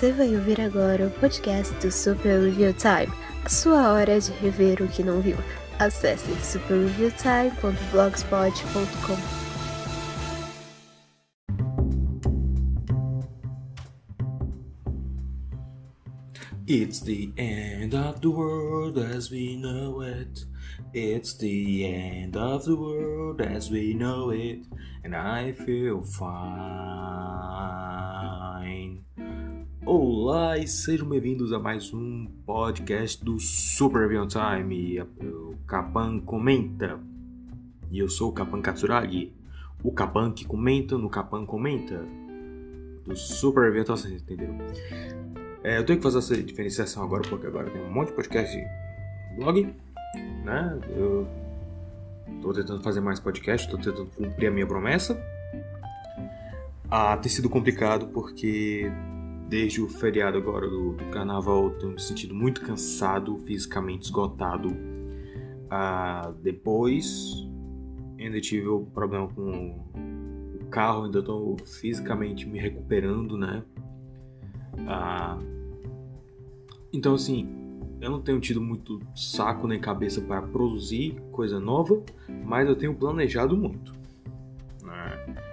Você vai ouvir agora o podcast do Super Review Time, a sua hora de rever o que não viu. Acesse superreviewtime.blogspot.com. It's the end of the world as we know it. It's the end of the world as we know it. And I feel fine. Olá e sejam bem-vindos a mais um podcast do Super Avion Time. O Kapan comenta. E eu sou o Kapan Katsuragi. O Kapan que comenta no Kapan comenta. Do Super Avion Time, vocês entenderam? É, eu tenho que fazer essa diferenciação agora, porque agora tem um monte de podcast blog, né? Eu tô tentando fazer mais podcast, tô tentando cumprir a minha promessa. Ah, tem sido complicado porque desde o feriado agora do, do carnaval tenho me sentido muito cansado, fisicamente esgotado. Ah, depois ainda tive o um problema com o carro, ainda estou fisicamente me recuperando, né? Ah, então, assim, eu não tenho tido muito saco nem cabeça para produzir coisa nova, mas eu tenho planejado muito. Né?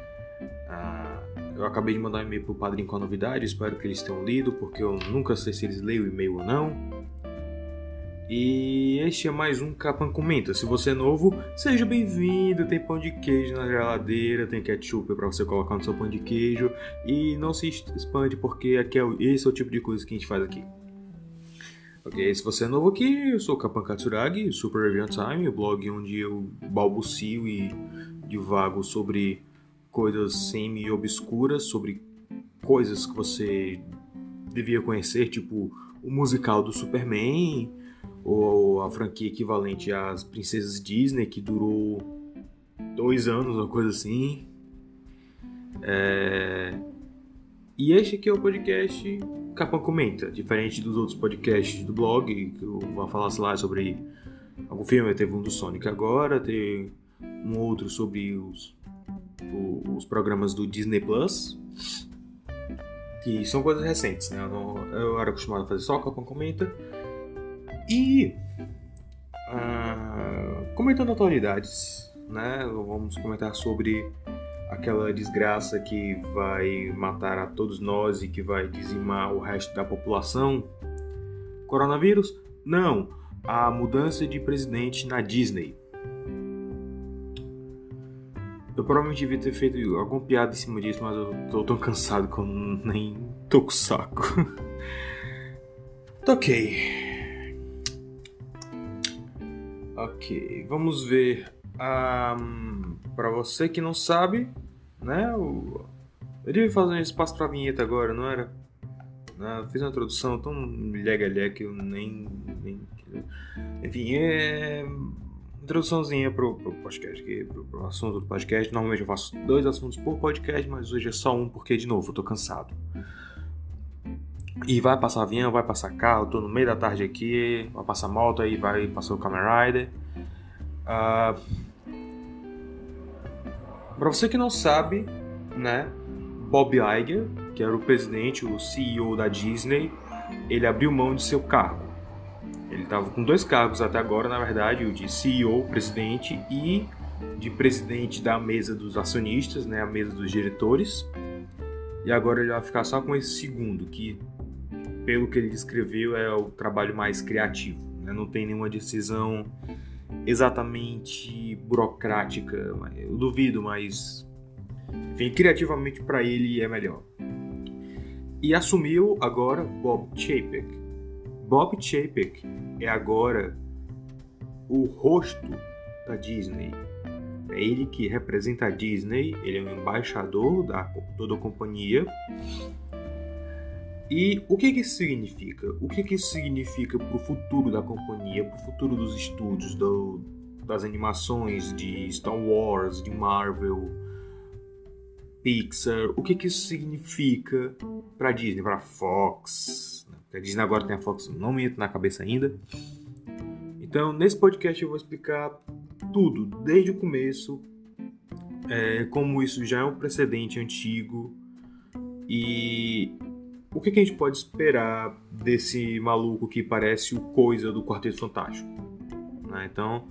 Eu acabei de mandar um e-mail pro padrinho com a novidade, espero que eles tenham lido, porque eu nunca sei se eles leem o e-mail ou não. E este é mais um Capan Comenta. Se você é novo, seja bem-vindo. Tem pão de queijo na geladeira, tem ketchup para você colocar no seu pão de queijo. E não se expande, porque aqui é, esse é o tipo de coisa que a gente faz aqui. Ok, se você é novo aqui, eu sou o Kapan Katsuragi, Super Review Time, o blog onde eu balbucio e divago sobre coisas semi-obscuras, sobre coisas que você devia conhecer, tipo o musical do Superman, ou a franquia equivalente às Princesas Disney, que durou dois anos, uma coisa assim. É... E este aqui é o podcast Capão Comenta, diferente dos outros podcasts do blog, que eu vou falar lá sobre algum filme, teve um do Sonic agora, teve um outro sobre os, os programas do Disney Plus, que são coisas recentes, né? Eu, não, eu era acostumado a fazer só Capão Comenta. E uh, comentando atualidades, né? Vamos comentar sobre aquela desgraça que vai matar a todos nós e que vai dizimar o resto da população? Coronavírus? Não, a mudança de presidente na Disney. Eu provavelmente devia ter feito alguma piada em cima disso, mas eu tô tão cansado que eu nem tô com saco. ok. Ok, vamos ver. Um, para você que não sabe, né? Eu, eu devia fazer um espaço para vinheta agora, não era? Né, fiz uma introdução tão lega que eu nem, nem. Enfim, é. Introduçãozinha pro, pro podcast, aqui, pro, pro assunto do podcast. Normalmente eu faço dois assuntos por podcast, mas hoje é só um porque, de novo, eu tô cansado. E vai passar avião, vai passar carro, tô no meio da tarde aqui, vai passar moto aí, vai passar o Kamen Rider. Uh, para você que não sabe, né, Bob Iger, que era o presidente, o CEO da Disney, ele abriu mão de seu cargo. Ele estava com dois cargos até agora, na verdade, o de CEO, presidente, e de presidente da mesa dos acionistas, né, a mesa dos diretores. E agora ele vai ficar só com esse segundo, que pelo que ele descreveu, é o trabalho mais criativo. Né? Não tem nenhuma decisão exatamente burocrática. Eu duvido, mas enfim, criativamente para ele é melhor. E assumiu agora Bob Chapek. Bob Chapek é agora o rosto da Disney. É ele que representa a Disney, ele é o embaixador da toda a companhia e o que, que isso significa? O que, que isso significa para o futuro da companhia, para o futuro dos estúdios, do, das animações de Star Wars, de Marvel, Pixar? O que, que isso significa para Disney, para a A Disney agora tem a Fox, não me entra na cabeça ainda. Então, nesse podcast eu vou explicar tudo, desde o começo, é, como isso já é um precedente antigo e o que, que a gente pode esperar desse maluco que parece o coisa do Quarteto Fantástico? Né? Então,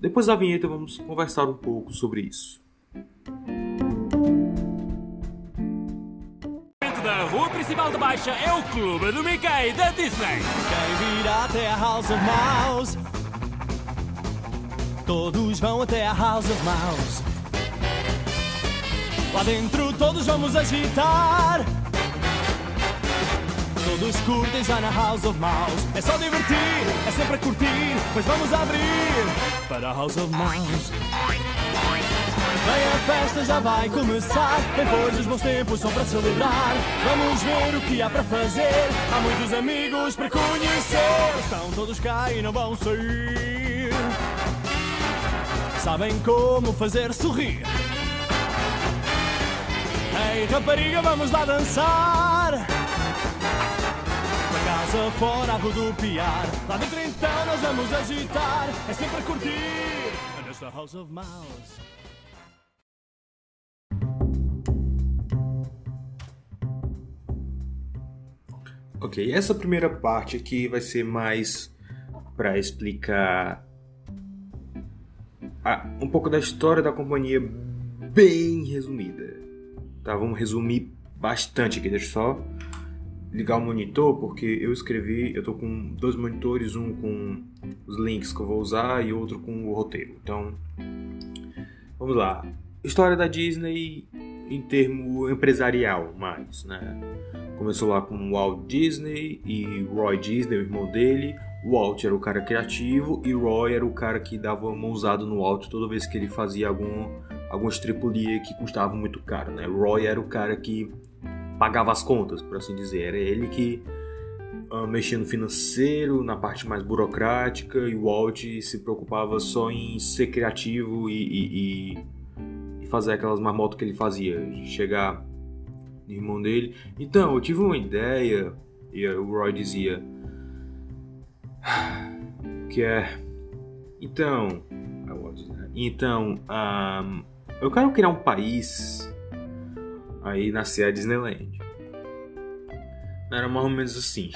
depois da vinheta, vamos conversar um pouco sobre isso. Principal de Baixa é o Clube do Mickey da Disney. Quem virá até a House of Mouse? Todos vão até a House of Mouse. Lá dentro todos vamos agitar. Todos curtem já na House of Mouse. É só divertir, é sempre curtir. Pois vamos abrir para a House of Mouse. Vem a festa já vai começar. Depois os bons tempos são para celebrar. Vamos ver o que há para fazer. Há muitos amigos para conhecer. Estão todos cá e não vão sair. Sabem como fazer sorrir. Ei, rapariga, vamos lá dançar. Da casa fora a rodopiar. Lá dentro então nós vamos agitar. É sempre curtir. É nesta House of Mouse. Ok, essa primeira parte aqui vai ser mais para explicar a, um pouco da história da companhia bem resumida. Tá, vamos resumir bastante aqui. Deixa eu só ligar o monitor porque eu escrevi, eu tô com dois monitores, um com os links que eu vou usar e outro com o roteiro. Então, vamos lá. História da Disney em termo empresarial, mais, né? Começou lá com Walt Disney e Roy Disney, o irmão dele. Walt era o cara criativo e Roy era o cara que dava mãozada no Walt toda vez que ele fazia algum, alguma estripulia que custava muito caro, né? Roy era o cara que pagava as contas, por assim dizer. Era ele que uh, mexia no financeiro, na parte mais burocrática e Walt se preocupava só em ser criativo e, e, e fazer aquelas marmotas que ele fazia. Chegar irmão dele. Então, eu tive uma ideia, e o Roy dizia que é. Então, então, um, eu quero criar um país. Aí nascer a Disneyland. Era mais ou menos assim.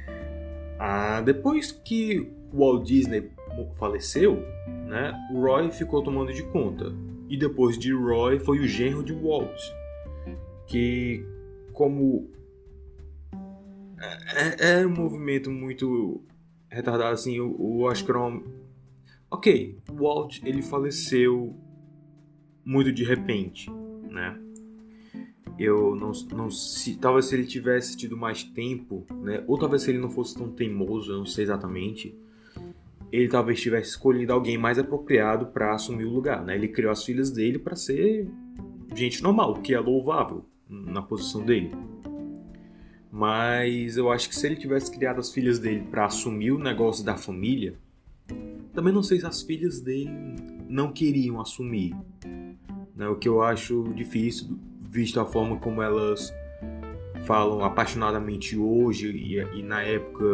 ah, depois que o Walt Disney faleceu, né, o Roy ficou tomando de conta. E depois de Roy foi o genro de Walt, que como é, é, é um movimento muito retardado assim, que era uma... Ok, Walt ele faleceu muito de repente, né? Eu não, não se talvez se ele tivesse tido mais tempo, né? Ou talvez se ele não fosse tão teimoso, eu não sei exatamente. Ele talvez tivesse escolhido alguém mais apropriado para assumir o lugar, né? Ele criou as filhas dele para ser gente normal, o que é louvável, na posição dele. Mas eu acho que se ele tivesse criado as filhas dele para assumir o negócio da família, também não sei se as filhas dele não queriam assumir. Né? O que eu acho difícil, visto a forma como elas falam apaixonadamente hoje e, e na época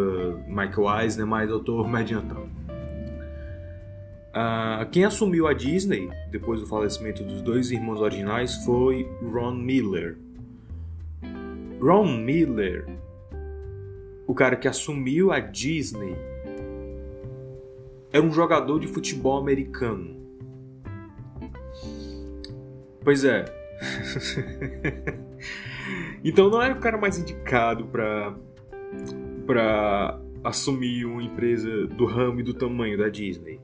Michael Eisner, mas eu tô me adiantando. Uh, quem assumiu a Disney depois do falecimento dos dois irmãos originais foi Ron Miller. Ron Miller, o cara que assumiu a Disney, era um jogador de futebol americano. Pois é. então não era o cara mais indicado para para assumir uma empresa do ramo e do tamanho da Disney.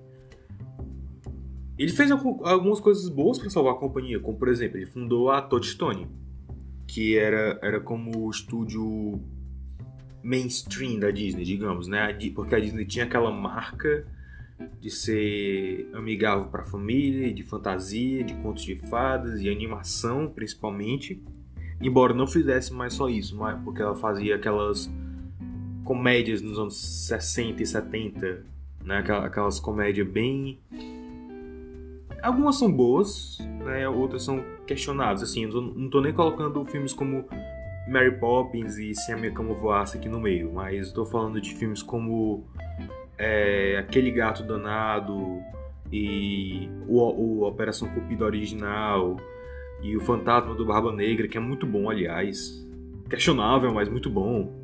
Ele fez algumas coisas boas para salvar a companhia, como por exemplo, ele fundou a Touchstone, que era, era como o estúdio mainstream da Disney, digamos, né? Porque a Disney tinha aquela marca de ser amigável para a família, de fantasia, de contos de fadas e animação, principalmente. Embora não fizesse mais só isso, porque ela fazia aquelas comédias nos anos 60 e 70, né? Aquelas comédias bem Algumas são boas, né? Outras são questionáveis. Assim, eu não tô nem colocando filmes como Mary Poppins e Se a Minha Cama Voasse aqui no meio, mas estou falando de filmes como é, Aquele Gato Danado e o, o Operação Cupido original e o Fantasma do Barba Negra, que é muito bom, aliás. questionável, mas muito bom.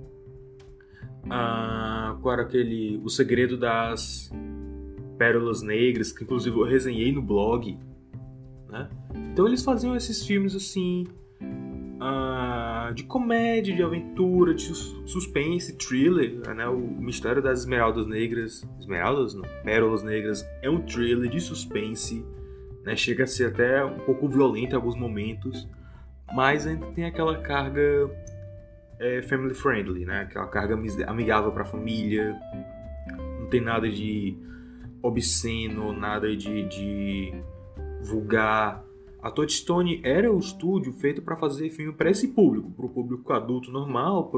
Ah, qual era aquele. O Segredo das Pérolas Negras, que inclusive eu resenhei no blog. Né? Então eles faziam esses filmes assim. Ah, de comédia, de aventura, de suspense, thriller. Né? O Mistério das Esmeraldas Negras. Esmeraldas? Não. Pérolas Negras é um thriller de suspense. Né? Chega a ser até um pouco violento em alguns momentos. Mas ainda tem aquela carga é, family friendly, né? Aquela carga amigável para a família. Não tem nada de obsceno, nada de, de vulgar. A Touchstone era o estúdio feito para fazer filme para esse público, para o público adulto normal,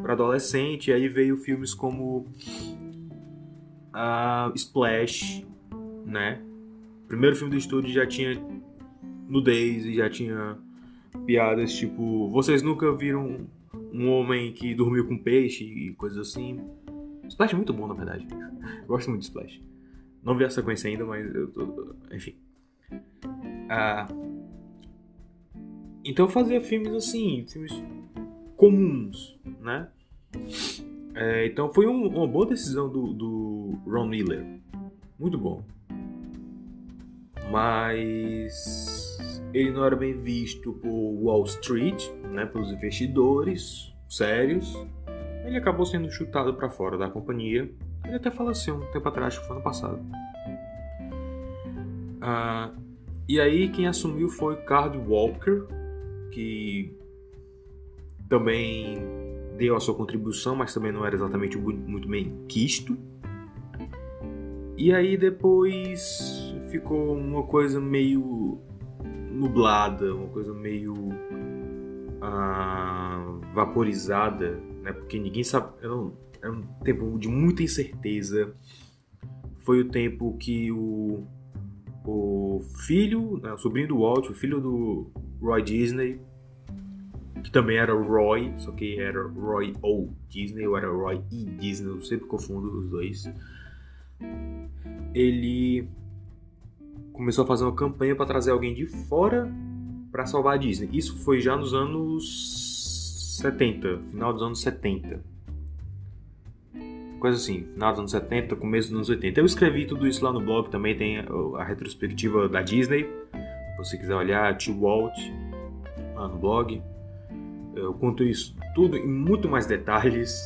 para adolescente. Aí veio filmes como a Splash, né? O primeiro filme do estúdio já tinha nudez e já tinha piadas tipo: vocês nunca viram um homem que dormiu com peixe e coisas assim. Splash é muito bom, na verdade. Eu gosto muito de Splash. Não vi a sequência ainda, mas eu tô. Enfim. Ah, então eu fazia filmes assim, filmes comuns, né? É, então foi um, uma boa decisão do, do Ron Miller. Muito bom. Mas ele não era bem visto por Wall Street, né, pelos investidores sérios. Ele acabou sendo chutado para fora da companhia. Ele até faleceu um tempo atrás, que foi ano passado. Ah, e aí quem assumiu foi Card Walker, que também deu a sua contribuição, mas também não era exatamente muito bem quisto. E aí depois ficou uma coisa meio nublada, uma coisa meio ah, vaporizada, né? Porque ninguém sabe. Era um, era um tempo de muita incerteza. Foi o tempo que o, o filho, né, o sobrinho do Walt, o filho do Roy Disney, que também era Roy, só que era Roy O. Disney ou era Roy E. Disney, eu sempre confundo os dois. Ele começou a fazer uma campanha para trazer alguém de fora para salvar a Disney. Isso foi já nos anos 70, final dos anos 70. Coisa assim, final dos anos 70, começo dos anos 80. Eu escrevi tudo isso lá no blog, também tem a retrospectiva da Disney. Se você quiser olhar, Tio Walt, lá no blog. Eu conto isso tudo em muito mais detalhes.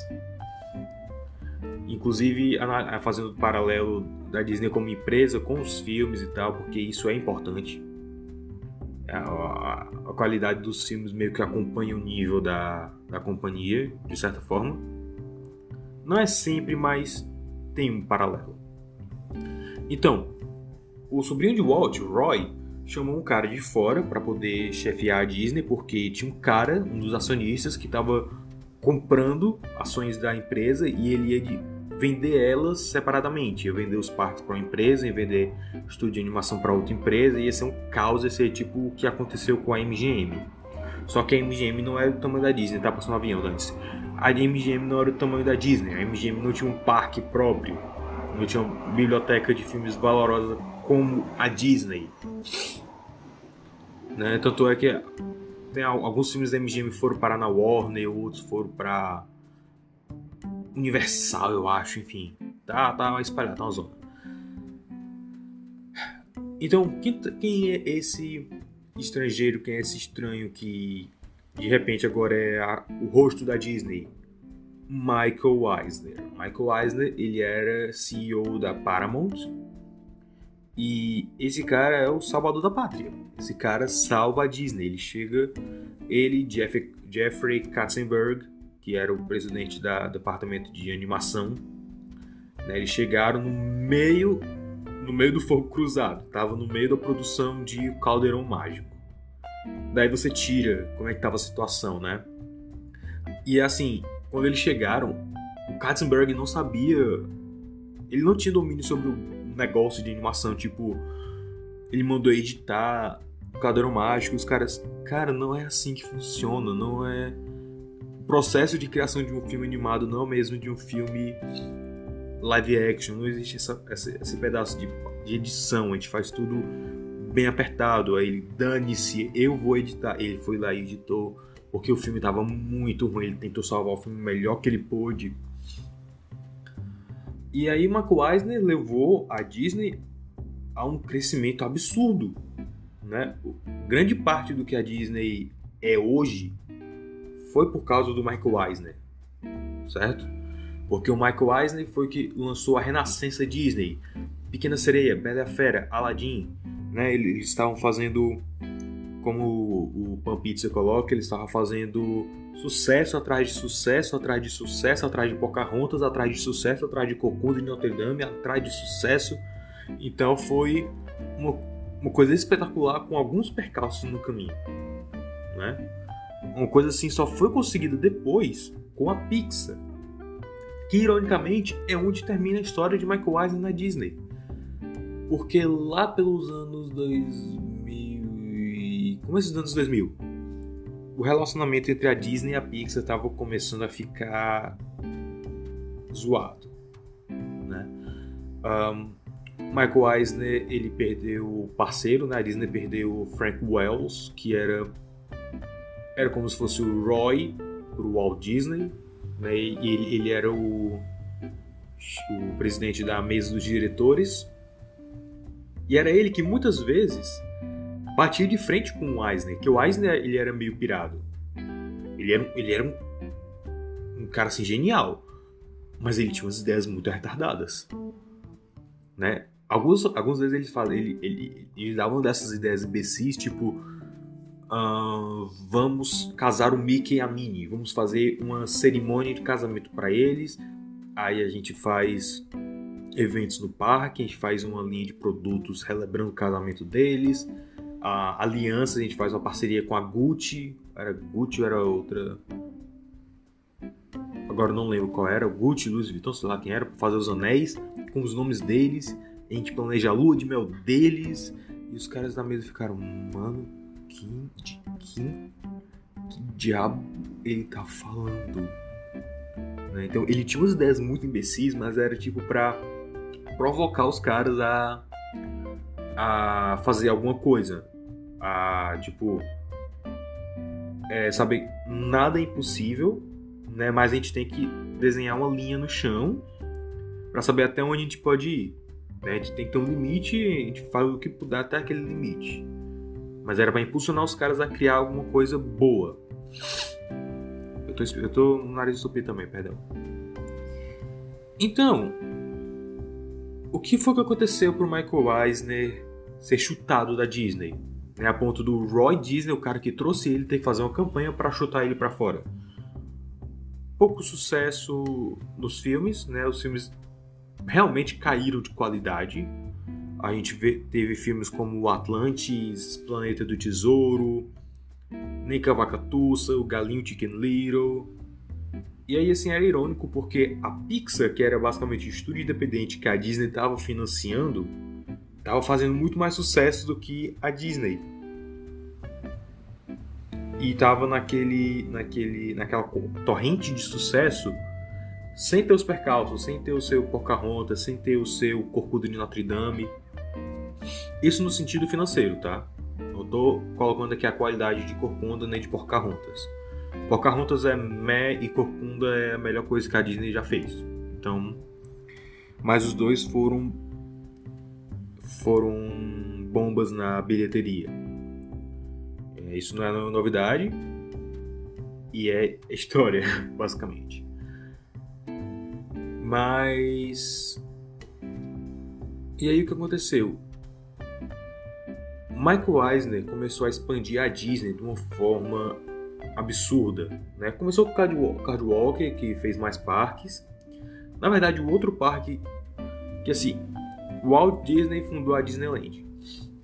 Inclusive fazendo paralelo da Disney como empresa com os filmes e tal, porque isso é importante. A, a, a qualidade dos filmes meio que acompanha o nível da, da companhia, de certa forma. Não é sempre, mas tem um paralelo. Então, o sobrinho de Walt, Roy, chamou um cara de fora para poder chefiar a Disney, porque tinha um cara, um dos acionistas, que estava comprando ações da empresa e ele ia de vender elas separadamente. Ia vender os parques para uma empresa, e vender estúdio de animação para outra empresa, ia ser um caos, ia ser tipo o que aconteceu com a MGM. Só que a MGM não era do tamanho da Disney, tá passando um avião, antes. A MGM não era do tamanho da Disney, a MGM não tinha um parque próprio, não tinha uma biblioteca de filmes valorosa como a Disney. Né? Tanto é que tem alguns filmes da MGM foram parar na Warner, outros foram para universal, eu acho, enfim. Tá, tá espalhado, tá uma zona. Então, quem, quem é esse estrangeiro, quem é esse estranho que de repente agora é a, o rosto da Disney? Michael Eisner. Michael Eisner, ele era CEO da Paramount e esse cara é o salvador da pátria. Esse cara salva a Disney. Ele chega, ele, Jeff, Jeffrey Katzenberg, que era o presidente da, do departamento de animação, né, eles chegaram no meio no meio do fogo cruzado, tava no meio da produção de Caldeirão Mágico. Daí você tira como é que tava a situação, né? E assim, quando eles chegaram, o Katzenberg não sabia, ele não tinha domínio sobre o negócio de animação, tipo, ele mandou editar o Caldeirão Mágico, os caras, cara, não é assim que funciona, não é processo de criação de um filme animado não é o mesmo de um filme live action. Não existe essa, essa, esse pedaço de, de, edição. A gente faz tudo bem apertado. Aí ele dane-se, eu vou editar. Ele foi lá e editou porque o filme tava muito ruim, ele tentou salvar o filme melhor que ele pôde. E aí Mark Eisner levou a Disney a um crescimento absurdo, né? Grande parte do que a Disney é hoje foi por causa do Michael Eisner, certo? Porque o Michael Eisner foi que lançou a renascença Disney, Pequena Sereia, Bela Fera, Aladdin, né? Eles estavam fazendo como o Pan Pizza coloca, ele estava fazendo sucesso atrás de sucesso, atrás de sucesso, atrás de Pocahontas, atrás de sucesso, atrás de Cocunda de Notre Dame, atrás de sucesso. Então foi uma, uma coisa espetacular com alguns percalços no caminho, né? Uma coisa assim só foi conseguida depois com a Pixar, que ironicamente é onde termina a história de Michael Eisner na Disney. Porque lá pelos anos 2000 começo dos anos 2000, o relacionamento entre a Disney e a Pixar estava começando a ficar zoado, né? Um, Michael Eisner ele perdeu o parceiro, né? A Disney perdeu o Frank Wells, que era era como se fosse o Roy pro Walt Disney, né? E ele, ele era o, o presidente da mesa dos diretores. E era ele que muitas vezes batia de frente com o Eisner, que o Eisner ele era meio pirado. Ele era, ele era um, um cara assim genial, mas ele tinha umas ideias muito retardadas, né? Alguns, algumas vezes ele fala, ele, ele, ele dava uma dessas ideias imbecis, tipo, uh, vamos casar o Mickey e a Minnie, vamos fazer uma cerimônia de casamento para eles, aí a gente faz eventos no parque, a gente faz uma linha de produtos celebrando o casamento deles, a aliança, a gente faz uma parceria com a Gucci. Era Gucci ou era outra? Agora não lembro qual era. Gucci, Louis Vuitton, sei lá quem era, para fazer os anéis com os nomes deles. A gente planeja a lua de mel deles. E os caras da mesa ficaram, mano, que, que diabo ele tá falando? Né? Então ele tinha umas ideias muito imbecis, mas era tipo pra provocar os caras a a fazer alguma coisa. A, tipo, é, saber nada é impossível, né? Mas a gente tem que desenhar uma linha no chão para saber até onde a gente pode ir. Né? A gente tem que ter um limite, a gente faz o que puder até aquele limite. Mas era para impulsionar os caras a criar alguma coisa boa. Eu tô, eu tô no nariz estúpido também, perdão. Então, o que foi que aconteceu pro Michael Eisner ser chutado da Disney. Né, a ponto do Roy Disney, o cara que trouxe ele, ter que fazer uma campanha para chutar ele para fora. Pouco sucesso nos filmes, né? Os filmes realmente caíram de qualidade. A gente vê, teve filmes como Atlantis, Planeta do Tesouro, Nem Cavacatuça, O Galinho Chicken Little. E aí, assim, era irônico porque a Pixar, que era basicamente o estúdio independente que a Disney estava financiando, estava fazendo muito mais sucesso do que a Disney. E estava naquele, naquele, naquela torrente de sucesso sem ter os percalços, sem ter o seu Pocahontas, sem ter o seu Corcunda de Notre Dame. Isso no sentido financeiro, tá? Não tô colocando aqui a qualidade de Corcunda nem de Pocahontas. Pocahontas é meh e Corcunda é a melhor coisa que a Disney já fez. Então, mas os dois foram foram bombas na bilheteria. É, isso não é novidade e é história, basicamente. Mas. E aí o que aconteceu? Michael Eisner começou a expandir a Disney de uma forma absurda. Né? Começou com o Card Walker, que fez mais parques. Na verdade, o outro parque que assim Walt Disney fundou a Disneyland.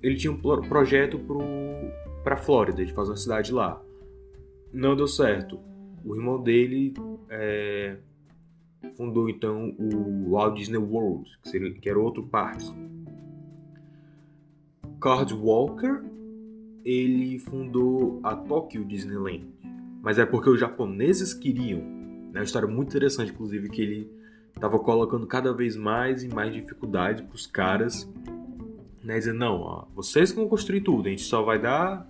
Ele tinha um projeto para Flórida, de fazer uma cidade lá. Não deu certo. O irmão dele é, fundou então o Walt Disney World, que, seria, que era outro parque. Card Walker, ele fundou a Tokyo Disneyland, mas é porque os japoneses queriam. É uma história muito interessante, inclusive, que ele tava colocando cada vez mais e mais dificuldade para os caras, né, dizendo, não, ó, vocês vão construir tudo, a gente só vai dar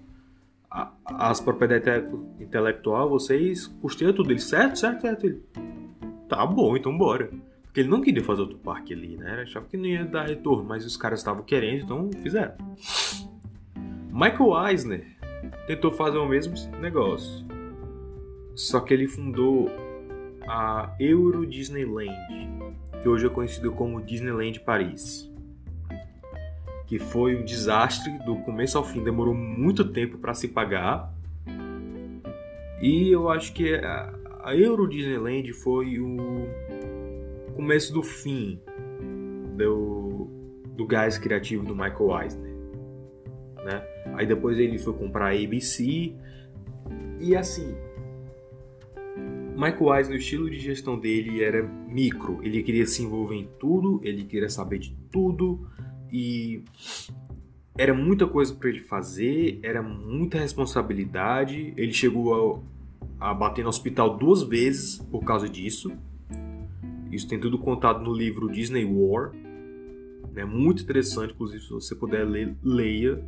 a, as propriedades intelectual, vocês custeiam tudo. Ele, certo, certo, certo. Ele, tá bom, então bora. Porque ele não queria fazer outro parque ali, né? Ele achava que não ia dar retorno, mas os caras estavam querendo, então fizeram. Michael Eisner tentou fazer o mesmo negócio. Só que ele fundou a Euro Disneyland, que hoje é conhecido como Disneyland Paris. Que foi um desastre do começo ao fim, demorou muito tempo para se pagar. E eu acho que a Euro Disneyland foi o começo do fim do, do gás criativo do Michael Eisner. Né? Aí depois ele foi comprar a ABC. E assim, Michael Eisner, o estilo de gestão dele era micro. Ele queria se envolver em tudo, ele queria saber de tudo e era muita coisa para ele fazer, era muita responsabilidade. Ele chegou a, a bater no hospital duas vezes por causa disso. Isso tem tudo contado no livro Disney War. É muito interessante, inclusive, se você puder ler, leia.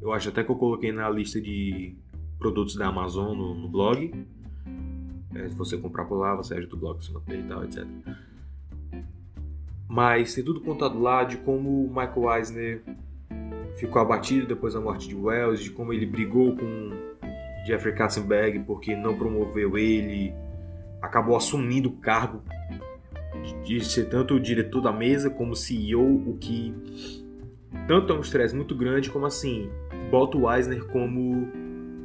Eu acho até que eu coloquei na lista de produtos da Amazon no, no blog. É, se você comprar por lá, você ajuda o blog se manter e tal, etc. Mas tem tudo contado lá de como o Michael Eisner ficou abatido depois da morte de Wells, de como ele brigou com Jeffrey Katzenberg porque não promoveu ele, acabou assumindo o cargo de ser tanto o diretor da mesa como CEO, o que tanto é um estresse muito grande como assim bota o Eisner como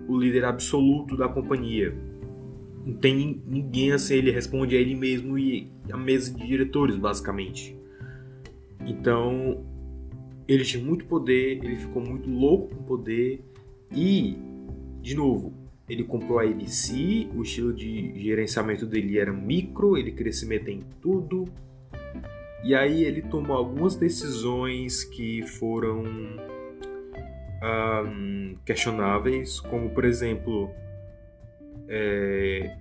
o líder absoluto da companhia. Não tem ninguém assim, ele responde a ele mesmo e a mesa de diretores, basicamente. Então, ele tinha muito poder, ele ficou muito louco com poder e, de novo, ele comprou a ABC, o estilo de gerenciamento dele era micro, ele queria se meter em tudo. E aí ele tomou algumas decisões que foram um, questionáveis, como por exemplo, é,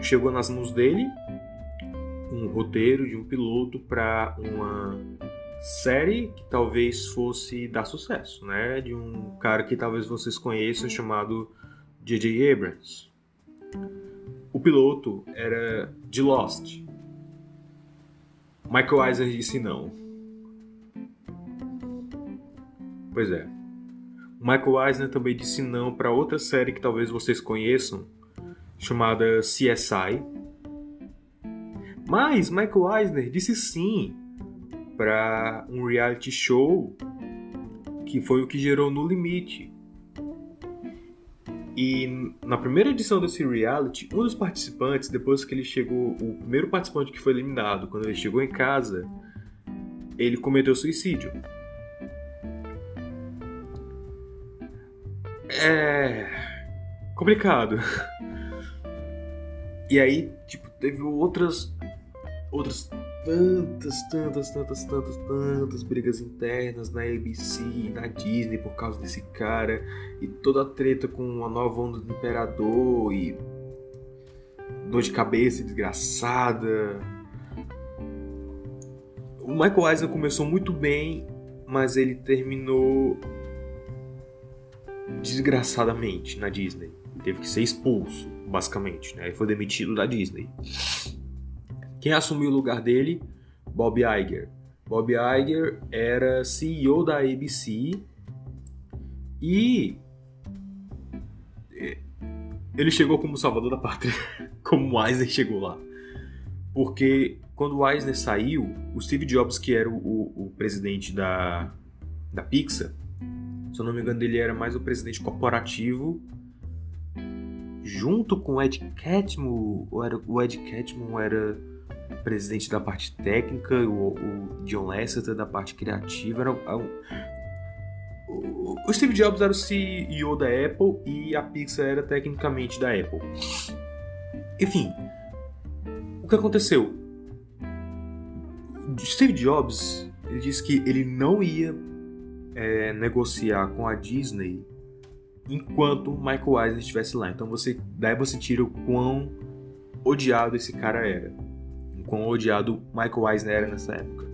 chegou nas mãos dele um roteiro de um piloto para uma série que talvez fosse dar sucesso, né? De um cara que talvez vocês conheçam chamado J.J. Abrams. O piloto era de Lost. Michael Eisner disse não. Pois é. Michael Eisner também disse não para outra série que talvez vocês conheçam, chamada CSI. Mas Michael Eisner disse sim para um reality show que foi o que gerou No Limite, e na primeira edição desse reality, um dos participantes, depois que ele chegou, o primeiro participante que foi eliminado, quando ele chegou em casa, ele cometeu suicídio. É. complicado. E aí, tipo, teve outras. outras tantas, tantas, tantas, tantas, tantas brigas internas na ABC, na Disney por causa desse cara e toda a treta com a nova onda do Imperador e dor de cabeça desgraçada. O Michael Eisner começou muito bem, mas ele terminou desgraçadamente na Disney. Teve que ser expulso, basicamente, né? Ele foi demitido da Disney. Quem assumiu o lugar dele? Bob Iger. Bob Iger era CEO da ABC e ele chegou como salvador da pátria, como o Eisner chegou lá. Porque quando o Eisner saiu, o Steve Jobs, que era o, o, o presidente da, da Pixar, se eu não me engano, ele era mais o presidente corporativo junto com o Ed Catmull, era, o Ed Catmull era presidente da parte técnica, o, o John Lasseter da parte criativa. Era, o, o Steve Jobs era o CEO da Apple e a Pixar era tecnicamente da Apple. Enfim, o que aconteceu? Steve Jobs ele disse que ele não ia é, negociar com a Disney enquanto Michael Eisner estivesse lá. Então você daí você tira o quão odiado esse cara era quão odiado Michael Eisner era nessa época.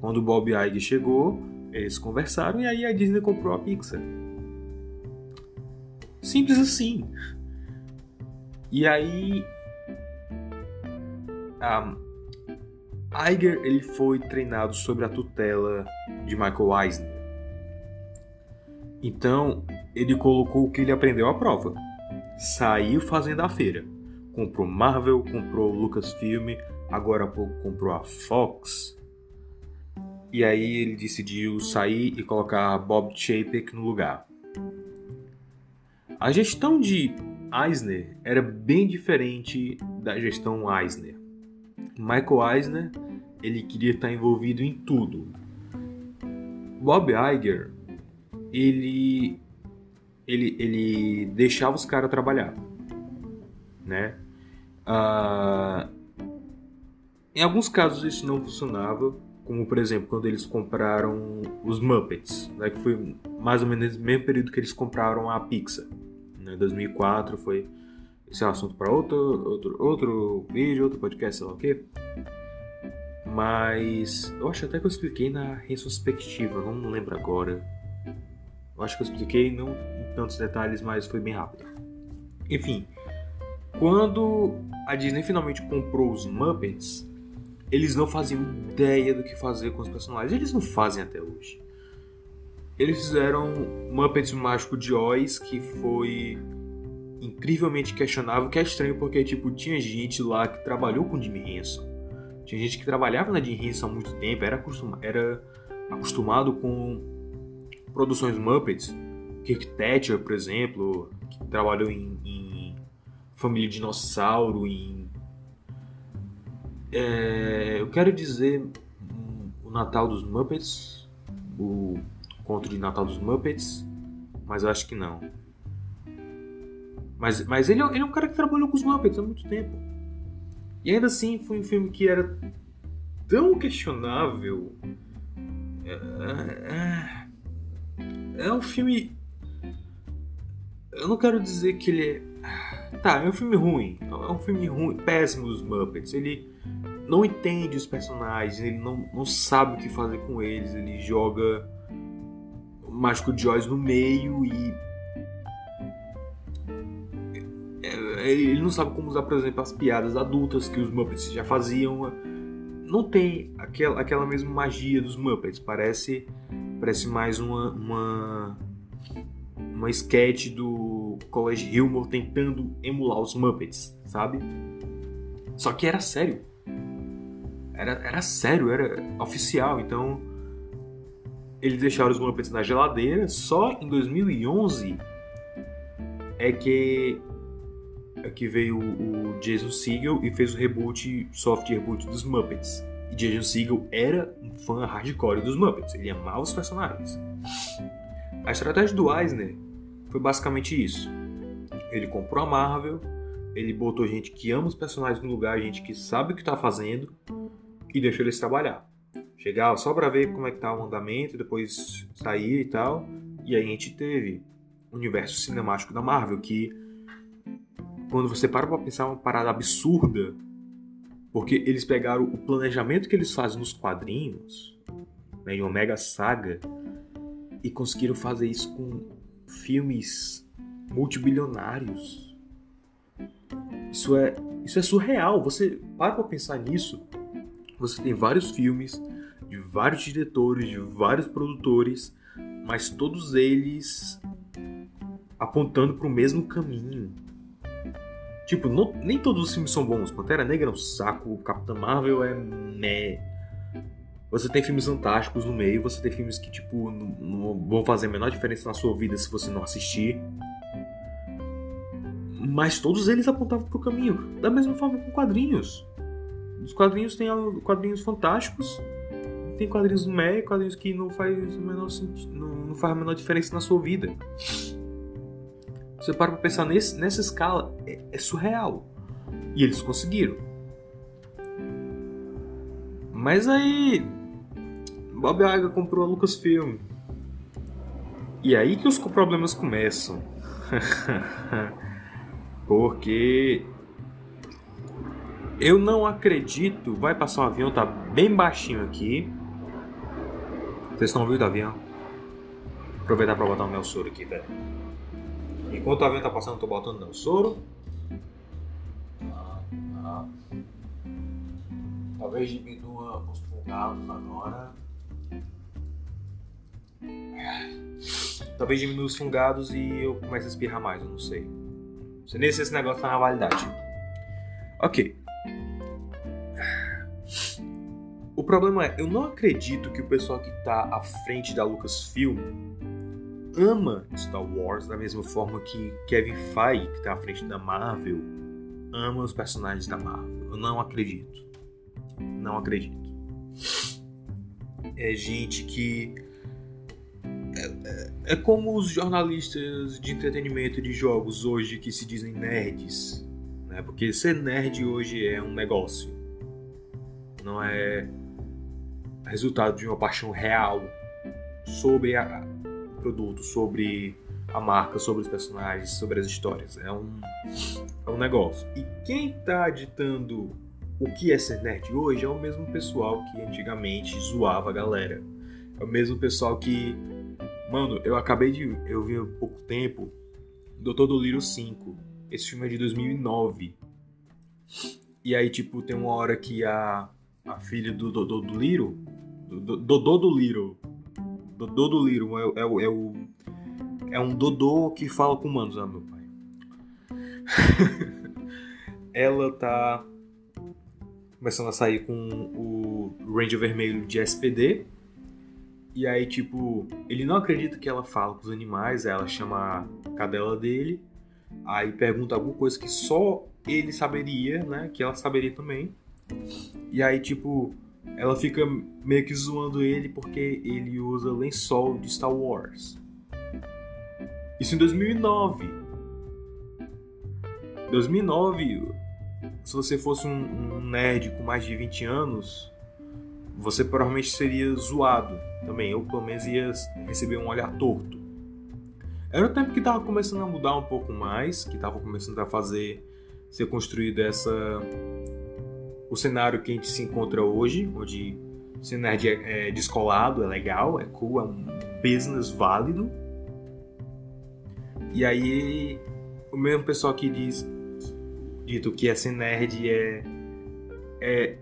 Quando o Bob Iger chegou, eles conversaram e aí a Disney comprou a Pixar. Simples assim. E aí. Um, Iger ele foi treinado sob a tutela de Michael Eisner. Então, ele colocou o que ele aprendeu à prova. Saiu fazendo a feira. Comprou Marvel, comprou Lucasfilm, agora há pouco comprou a Fox. E aí ele decidiu sair e colocar Bob Chapek no lugar. A gestão de Eisner era bem diferente da gestão Eisner. Michael Eisner ele queria estar envolvido em tudo. Bob Iger ele ele, ele deixava os caras trabalhar, né? Uh, em alguns casos isso não funcionava, como por exemplo quando eles compraram os Muppets, né, que foi mais ou menos no mesmo período que eles compraram a Pixar. Né, 2004 foi esse é um assunto para outro, outro, outro vídeo, outro podcast, sei lá o quê. Mas eu acho até que eu expliquei na retrospectiva, não lembro agora. Acho que eu expliquei, não em tantos detalhes, mas foi bem rápido. Enfim, quando a Disney finalmente comprou os Muppets, eles não faziam ideia do que fazer com os personagens. Eles não fazem até hoje. Eles fizeram Muppets Mágico de Oz, que foi incrivelmente questionável, que é estranho porque tipo tinha gente lá que trabalhou com Jim Henson. Tinha gente que trabalhava na Jim Henson há muito tempo, era, acostumado, era acostumado com produções Muppets. Kirk Thatcher, por exemplo, que trabalhou em, em Família Dinossauro, em é, eu quero dizer o Natal dos Muppets, o conto de Natal dos Muppets, mas eu acho que não. Mas, mas ele, é ele é um cara que trabalhou com os Muppets há muito tempo. E ainda assim foi um filme que era tão questionável. É, é, é um filme. Eu não quero dizer que ele é. Tá, é um filme ruim. É um filme ruim, péssimo dos Muppets. Ele não entende os personagens, ele não, não sabe o que fazer com eles, ele joga o Mágico de Oz no meio e. É, ele não sabe como usar, por exemplo, as piadas adultas que os Muppets já faziam. Não tem aquela, aquela mesma magia dos Muppets. Parece, parece mais uma, uma, uma sketch do College Humor tentando emular os Muppets, sabe? Só que era sério era, era sério, era oficial. Então eles deixaram os Muppets na geladeira. Só em 2011 é que é que veio o Jason Segel e fez o reboot, soft reboot dos Muppets. E Jason Segel era um fã hardcore dos Muppets. Ele amava os personagens. A estratégia do Eisner foi basicamente isso. Ele comprou a Marvel, ele botou gente que ama os personagens no lugar, gente que sabe o que está fazendo, e deixou eles trabalhar. Chegava só para ver como é que tá o andamento, depois sair e tal. E aí a gente teve o universo cinemático da Marvel, que quando você para pra pensar é uma parada absurda, porque eles pegaram o planejamento que eles fazem nos quadrinhos, né, em uma mega saga, e conseguiram fazer isso com filmes multibilionários. Isso é, isso é surreal. Você para pra pensar nisso você tem vários filmes de vários diretores, de vários produtores, mas todos eles apontando para o mesmo caminho. Tipo, nem todos os filmes são bons. Pantera Negra é um saco, Capitã Marvel é meh. Você tem filmes fantásticos no meio, você tem filmes que, tipo, não, não vão fazer a menor diferença na sua vida se você não assistir. Mas todos eles apontavam para o caminho. Da mesma forma com quadrinhos. Os quadrinhos tem quadrinhos fantásticos, tem quadrinhos meio, quadrinhos que não faz menor não, não faz a menor diferença na sua vida. Você para pra pensar nesse, nessa escala, é, é surreal. E eles conseguiram. Mas aí. Bob Iger comprou a Lucasfilm. E aí que os problemas começam. Porque eu não acredito. Vai passar um avião, tá bem baixinho aqui. Vocês estão ouvindo o avião? Aproveitar pra botar o meu soro aqui, velho. Enquanto o avião tá passando, eu tô botando não. Soro. Ah, ah. Talvez diminua os fungados agora. Talvez diminua os fungados e eu comece a espirrar mais, eu não sei. Não sei nem se esse negócio tá na validade. Ok. O problema é, eu não acredito que o pessoal que tá à frente da Lucasfilm ama Star Wars da mesma forma que Kevin Feige, que tá à frente da Marvel, ama os personagens da Marvel. Eu não acredito. Não acredito. É gente que. É, é, é como os jornalistas de entretenimento de jogos hoje que se dizem nerds. Né? Porque ser nerd hoje é um negócio. Não é resultado de uma paixão real sobre a, produto, sobre a marca, sobre os personagens, sobre as histórias. É um, é um negócio. E quem está ditando o que é ser nerd hoje é o mesmo pessoal que antigamente zoava a galera. É o mesmo pessoal que. Mano, eu acabei de. Eu vi há pouco tempo Doutor Doliro 5. Esse filme é de 2009. E aí, tipo, tem uma hora que a, a filha do Dodô do Liro. Dodô do Liro. Dodô do Liro é, é, é o. É um Dodô que fala com humanos, ah, meu pai. Ela tá começando a sair com o Ranger Vermelho de SPD. E aí, tipo, ele não acredita que ela fala com os animais, ela chama a cadela dele, aí pergunta alguma coisa que só ele saberia, né? Que ela saberia também. E aí, tipo, ela fica meio que zoando ele porque ele usa lençol de Star Wars. Isso em 2009. 2009, se você fosse um, um nerd com mais de 20 anos, você provavelmente seria zoado também. Eu, pelo menos, ia receber um olhar torto. Era o tempo que estava começando a mudar um pouco mais, que estava começando a fazer ser construído essa o cenário que a gente se encontra hoje, onde ser nerd é, é descolado, é legal, é cool, é um business válido. E aí o mesmo pessoal que diz dito que essa nerd é, é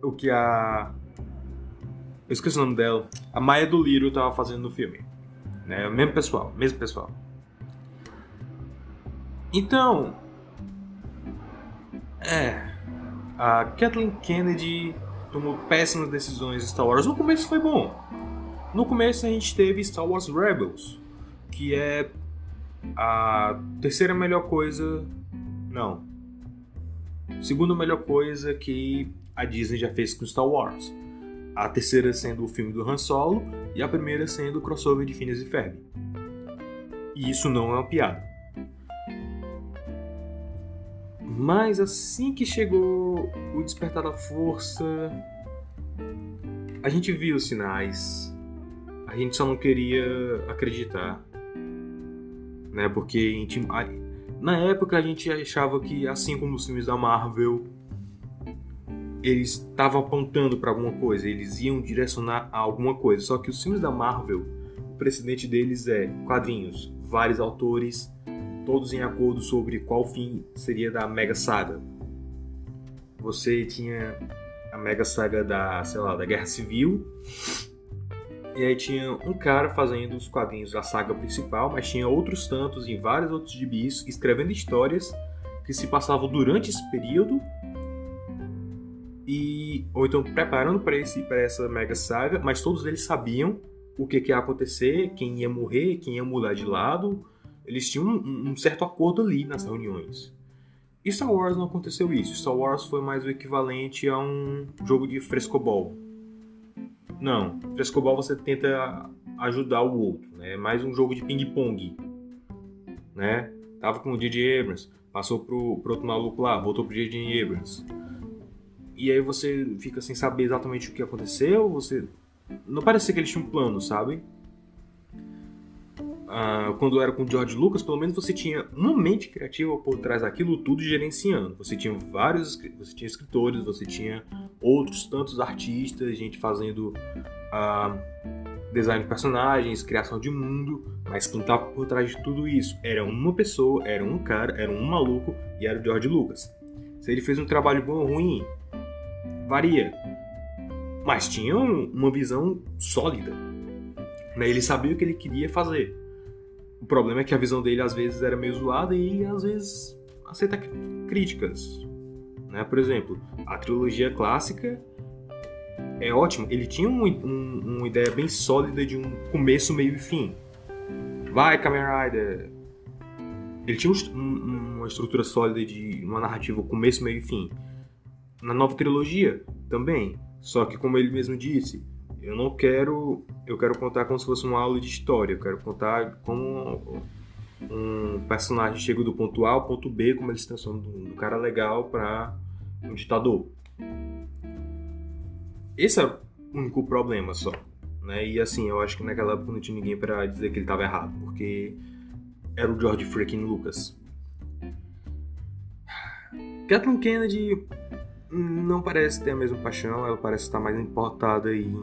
o que a. Eu esqueci o nome dela. A Maia do Liro tava fazendo no filme. Né? O mesmo pessoal, mesmo pessoal. Então. É. A Kathleen Kennedy tomou péssimas decisões em Star Wars. No começo foi bom. No começo a gente teve Star Wars Rebels, que é a terceira melhor coisa. Não, Segunda melhor coisa que a Disney já fez com Star Wars. A terceira sendo o filme do Han Solo e a primeira sendo o crossover de Phineas e Ferb. E isso não é uma piada. Mas assim que chegou o Despertar da Força, a gente viu os sinais. A gente só não queria acreditar. Né? Porque a gente, na época a gente achava que, assim como os filmes da Marvel, eles estavam apontando para alguma coisa, eles iam direcionar a alguma coisa. Só que os filmes da Marvel, o precedente deles é quadrinhos, vários autores, todos em acordo sobre qual fim seria da Mega Saga. Você tinha a Mega Saga da, sei lá, da Guerra Civil, e aí tinha um cara fazendo os quadrinhos da saga principal, mas tinha outros tantos em vários outros gibis escrevendo histórias que se passavam durante esse período e ou então preparando para esse para essa mega saga, mas todos eles sabiam o que, que ia acontecer, quem ia morrer, quem ia mudar de lado. Eles tinham um, um certo acordo ali nas reuniões. E Star Wars não aconteceu isso. Star Wars foi mais o equivalente a um jogo de frescobol não, frescobol você tenta ajudar o outro, né? É mais um jogo de ping-pong, né? Tava com o J.J. Abrams, passou pro, pro outro maluco lá, voltou pro J.J. Abrams. E aí você fica sem saber exatamente o que aconteceu, você... Não parecia que eles tinham um plano, sabe? Ah, quando era com o George Lucas, pelo menos você tinha uma mente criativa por trás daquilo tudo gerenciando. Você tinha vários, você tinha escritores, você tinha outros tantos artistas, gente fazendo ah, design de personagens, criação de mundo, mas quem estava por trás de tudo isso era uma pessoa, era um cara, era um maluco e era o George Lucas. Se ele fez um trabalho bom ou ruim, varia. Mas tinha uma visão sólida. Né? Ele sabia o que ele queria fazer. O problema é que a visão dele às vezes era meio zoada e às vezes aceita críticas. Né? Por exemplo, a trilogia clássica é ótima. Ele tinha um, um, uma ideia bem sólida de um começo, meio e fim. Vai, Kamen Rider! Ele tinha um, uma estrutura sólida de uma narrativa começo, meio e fim. Na nova trilogia, também. Só que, como ele mesmo disse, eu não quero. Eu quero contar como se fosse uma aula de história. Eu quero contar como um personagem chega do ponto A ao ponto B, como ele se transforma do cara legal para um ditador. Esse é o único problema só. Né? E assim, eu acho que naquela época não tinha ninguém para dizer que ele estava errado, porque era o George freaking Lucas. Kathleen Kennedy não parece ter a mesma paixão, ela parece estar mais importada em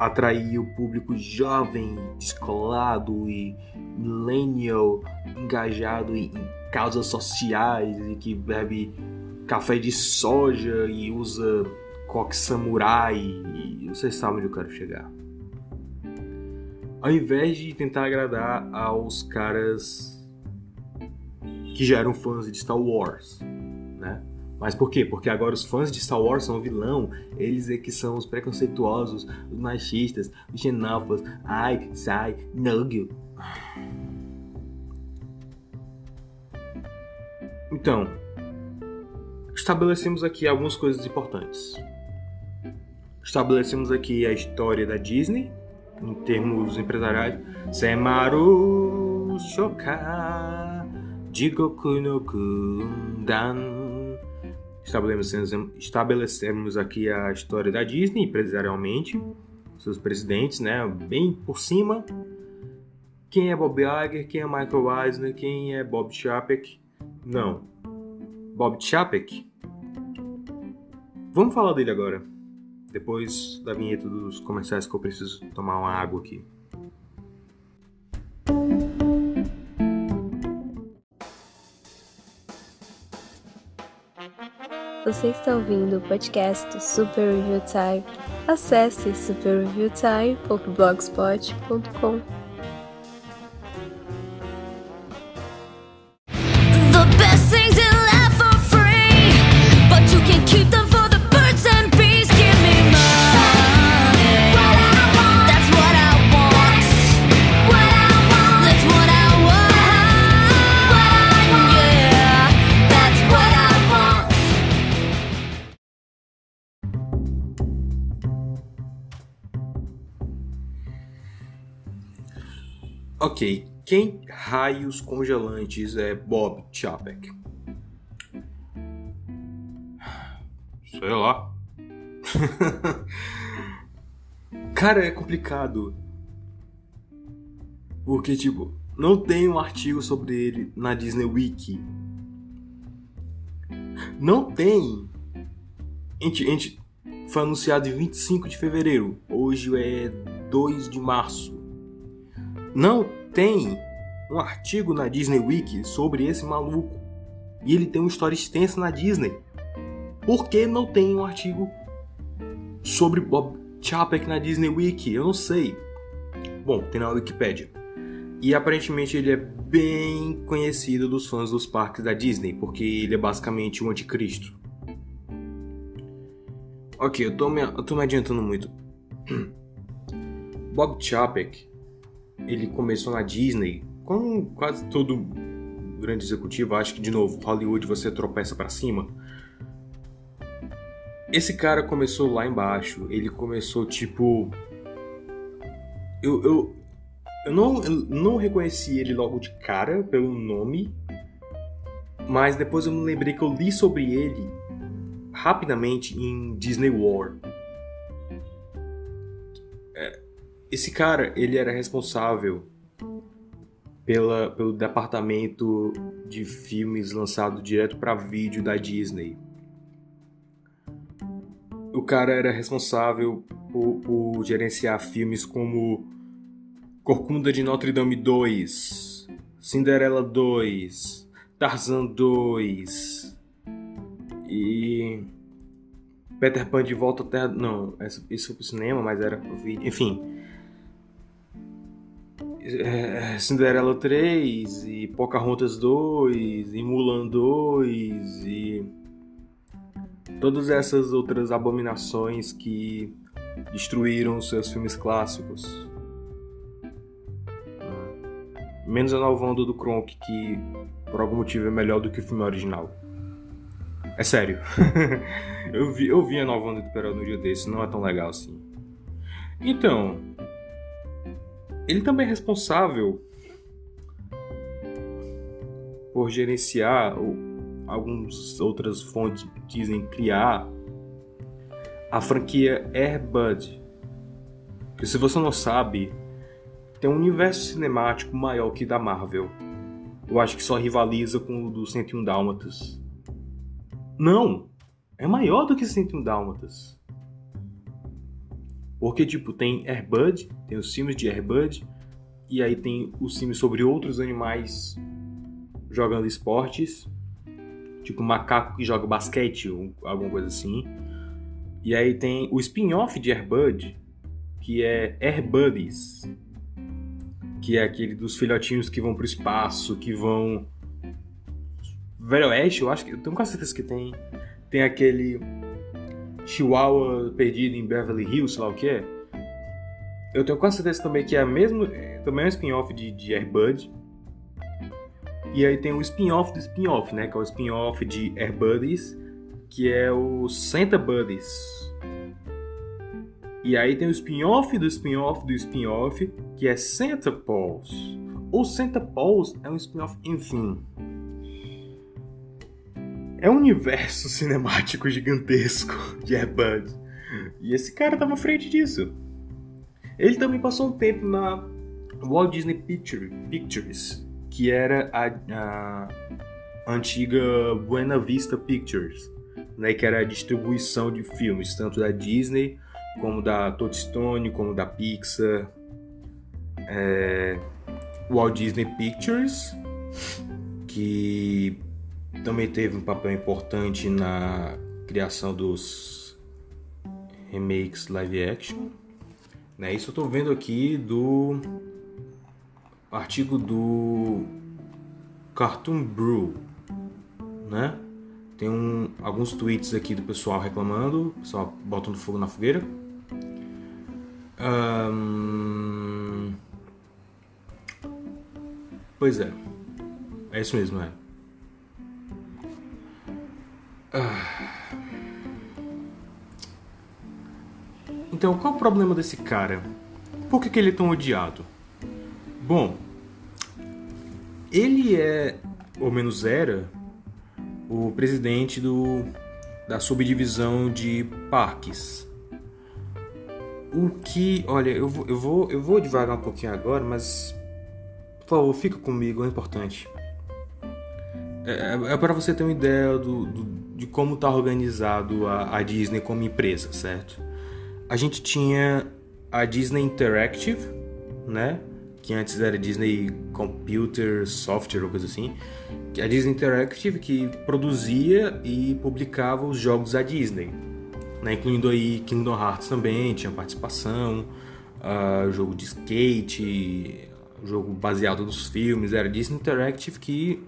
atrair o público jovem, descolado e millennial, engajado em causas sociais e que bebe café de soja e usa coque samurai e vocês sabem onde eu quero chegar. Ao invés de tentar agradar aos caras que já eram fãs de Star Wars? Mas por quê? Porque agora os fãs de Star Wars são vilão, eles é que são os preconceituosos, os machistas, os xenófobos. Ai, sai, nugget. Então, estabelecemos aqui algumas coisas importantes. Estabelecemos aqui a história da Disney, em termos empresariais. Semaru Shoka Jigoku no Kundan. Estabelecemos, estabelecemos aqui a história da Disney empresarialmente, seus presidentes, né? Bem por cima. Quem é Bob Iger, quem é Michael Eisner, quem é Bob Chapek? Não. Bob Chapek? Vamos falar dele agora. Depois da vinheta dos comerciais que eu preciso tomar uma água aqui. Você está ouvindo o podcast Super Review Time. Acesse superreviewtime.blogspot.com. Ok, quem raios congelantes é Bob Chapek? Sei lá. Cara, é complicado. Porque, tipo, não tem um artigo sobre ele na Disney Wiki. Não tem. A gente, a gente foi anunciado em 25 de fevereiro. Hoje é 2 de março. Não tem um artigo na Disney Wiki sobre esse maluco. E ele tem uma história extensa na Disney. Por que não tem um artigo sobre Bob Chapek na Disney Wiki? Eu não sei. Bom, tem na Wikipedia. E aparentemente ele é bem conhecido dos fãs dos parques da Disney, porque ele é basicamente um anticristo. Ok, eu tô me, eu tô me adiantando muito. Bob Chapek ele começou na Disney, como quase todo grande executivo, acho que de novo, Hollywood você tropeça para cima. Esse cara começou lá embaixo, ele começou tipo. Eu, eu, eu, não, eu não reconheci ele logo de cara pelo nome, mas depois eu me lembrei que eu li sobre ele rapidamente em Disney War. Esse cara, ele era responsável pela, pelo departamento de filmes lançado direto para vídeo da Disney. o cara era responsável por, por gerenciar filmes como Corcunda de Notre Dame 2, Cinderela 2, Tarzan 2 e Peter Pan de volta até não, isso foi pro cinema, mas era pro vídeo, enfim. É, Cinderela 3 e Pocahontas 2 e Mulan 2 e todas essas outras abominações que destruíram seus filmes clássicos. Menos a nova onda do Kronk, que por algum motivo é melhor do que o filme original. É sério. eu, vi, eu vi a nova onda do Perel no dia desse, não é tão legal assim. Então, ele também é responsável por gerenciar ou algumas outras fontes dizem criar a franquia Air Bud. Que se você não sabe, tem um universo cinemático maior que da Marvel. Eu acho que só rivaliza com o do 101 Dálmatas. Não! É maior do que 101 Dálmatas. Porque, tipo, tem Airbud, tem os filmes de Airbud, e aí tem os filmes sobre outros animais jogando esportes, tipo macaco que joga basquete ou alguma coisa assim. E aí tem o spin-off de Airbud, que é Airbuddies, que é aquele dos filhotinhos que vão pro espaço, que vão Velho Oeste, eu acho que eu tenho quase certeza que tem. Tem aquele Chihuahua perdido em Beverly Hills, sei lá o que é. Eu tenho quase certeza também que é a mesma. Também é um spin-off de, de Airbud. E aí tem o spin-off do spin-off, né? Que é o spin-off de Airbuddies, que é o Santa Buddies. E aí tem o spin-off do spin-off do spin-off, que é Santa Paws. O Santa Paws é um spin-off, enfim. É um universo cinemático gigantesco de Airbud. E esse cara tava à frente disso. Ele também passou um tempo na Walt Disney Picture, Pictures, que era a, a antiga Buena Vista Pictures, né, que era a distribuição de filmes, tanto da Disney como da Touchstone, como da Pixar. É, Walt Disney Pictures, que também teve um papel importante na criação dos remakes live action. Né? Isso eu estou vendo aqui do artigo do Cartoon Brew, né? Tem um, alguns tweets aqui do pessoal reclamando, pessoal botando fogo na fogueira. Pois é, é isso mesmo, é. Ah. Então, qual o problema desse cara? Por que, que ele é tão odiado? Bom, ele é, ou menos era, o presidente do, da subdivisão de parques. O que, olha, eu vou, eu vou, eu vou devagar um pouquinho agora, mas por favor, fica comigo, é importante. É, é, é para você ter uma ideia do, do de como está organizado a, a Disney como empresa, certo? A gente tinha a Disney Interactive, né? Que antes era Disney Computer Software ou coisa assim. A Disney Interactive que produzia e publicava os jogos da Disney, né? Incluindo aí Kingdom Hearts também, tinha participação, uh, jogo de skate, jogo baseado nos filmes, era Disney Interactive que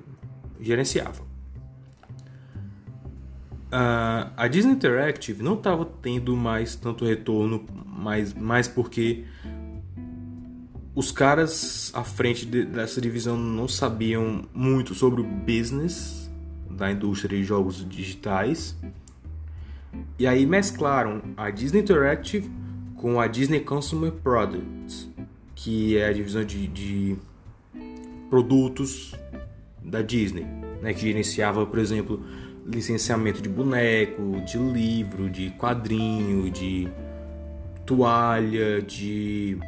gerenciava. Uh, a Disney Interactive não estava tendo mais tanto retorno, mais, mais porque os caras à frente de, dessa divisão não sabiam muito sobre o business da indústria de jogos digitais. E aí mesclaram a Disney Interactive com a Disney Consumer Products, que é a divisão de, de produtos da Disney, né, que gerenciava, por exemplo, licenciamento de boneco, de livro, de quadrinho, de toalha, de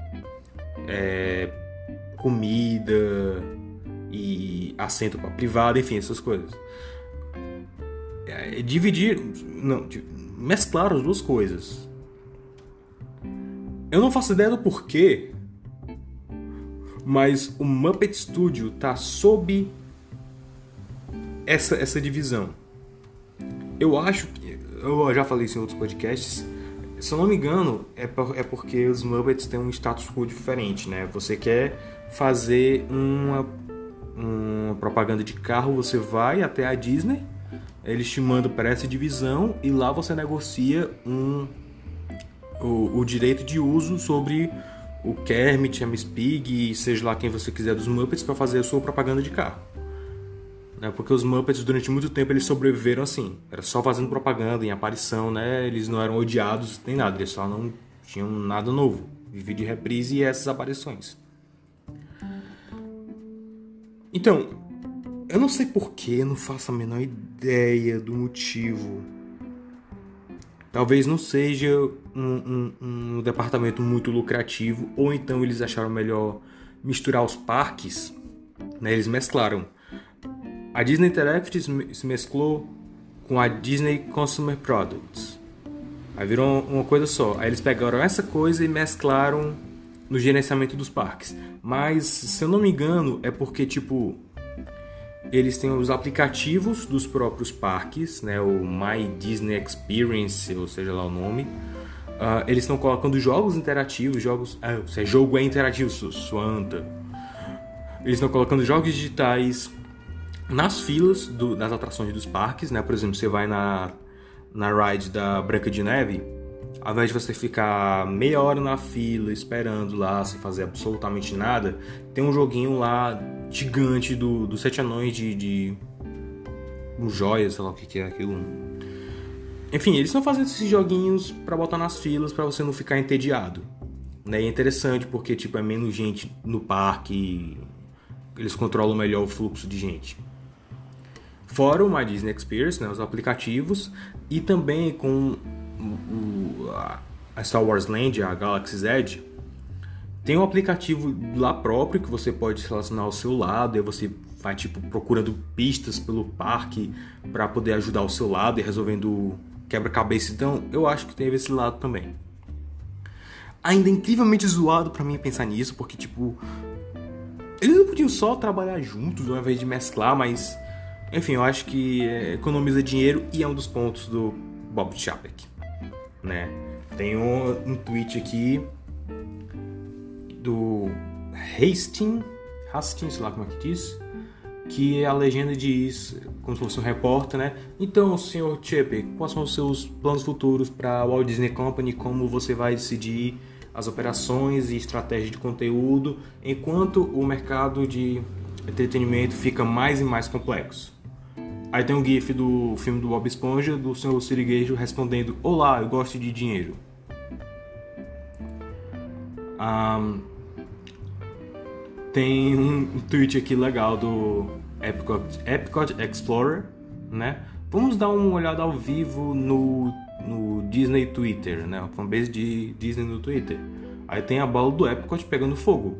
é, comida e assento para privado, enfim, essas coisas. É, dividir, não, mesclaram as duas coisas. Eu não faço ideia do porquê, mas o Muppet Studio tá sob essa, essa divisão. Eu acho que. Eu já falei isso em outros podcasts. Se eu não me engano, é, por, é porque os Muppets têm um status quo diferente, né? Você quer fazer uma, uma propaganda de carro, você vai até a Disney, eles te mandam para essa divisão e lá você negocia um, o, o direito de uso sobre o Kermit, a Miss Pig, seja lá quem você quiser dos Muppets para fazer a sua propaganda de carro. Né? Porque os Muppets durante muito tempo eles sobreviveram assim, era só fazendo propaganda em aparição, né? Eles não eram odiados nem nada, eles só não tinham nada novo, vivia de reprise e essas aparições. Então, eu não sei porquê, não faço a menor ideia do motivo Talvez não seja um, um, um, departamento muito lucrativo, ou então eles acharam melhor misturar os parques. Né? Eles mesclaram. A Disney Interactive se mesclou com a Disney Consumer Products. Aí virou uma coisa só. Aí eles pegaram essa coisa e mesclaram no gerenciamento dos parques. Mas, se eu não me engano, é porque, tipo, eles têm os aplicativos dos próprios parques, né? O My Disney Experience, ou seja lá o nome. Uh, eles estão colocando jogos interativos, jogos. Ah, se é jogo é interativo, suanta. Eles estão colocando jogos digitais nas filas do, das atrações dos parques, né? Por exemplo, você vai na, na ride da Branca de Neve, ao invés de você ficar meia hora na fila esperando lá sem fazer absolutamente nada, tem um joguinho lá gigante do, do Sete Anões de, de um joia, sei lá o que, que é aquilo. Enfim, eles estão fazendo esses joguinhos para botar nas filas para você não ficar entediado. Né? E é interessante porque tipo é menos gente no parque, eles controlam melhor o fluxo de gente. Fora o My Disney Experience, né, os aplicativos, e também com o, a Star Wars Land, a Galaxy's Edge, tem um aplicativo lá próprio que você pode relacionar ao seu lado, e você vai tipo procurando pistas pelo parque para poder ajudar o seu lado e resolvendo quebra-cabeça. Então, eu acho que teve esse lado também. Ainda é incrivelmente zoado para mim pensar nisso, porque tipo eles não podiam só trabalhar juntos ao invés de mesclar, mas enfim, eu acho que é, economiza dinheiro e é um dos pontos do Bob Chapek né? Tem um, um tweet aqui do Hastings, Hastings, sei lá como é que diz, que a legenda diz, como se fosse um repórter, né? Então, senhor Chip, quais são os seus planos futuros para a Walt Disney Company? Como você vai decidir as operações e estratégia de conteúdo enquanto o mercado de entretenimento fica mais e mais complexo? Aí tem um gif do filme do Bob Esponja, do Sr. Siriguejo respondendo Olá, eu gosto de dinheiro. Um, tem um tweet aqui legal do Epcot, Epcot Explorer, né? Vamos dar uma olhada ao vivo no, no Disney Twitter, né? A fanbase de Disney no Twitter. Aí tem a bola do Epcot pegando fogo.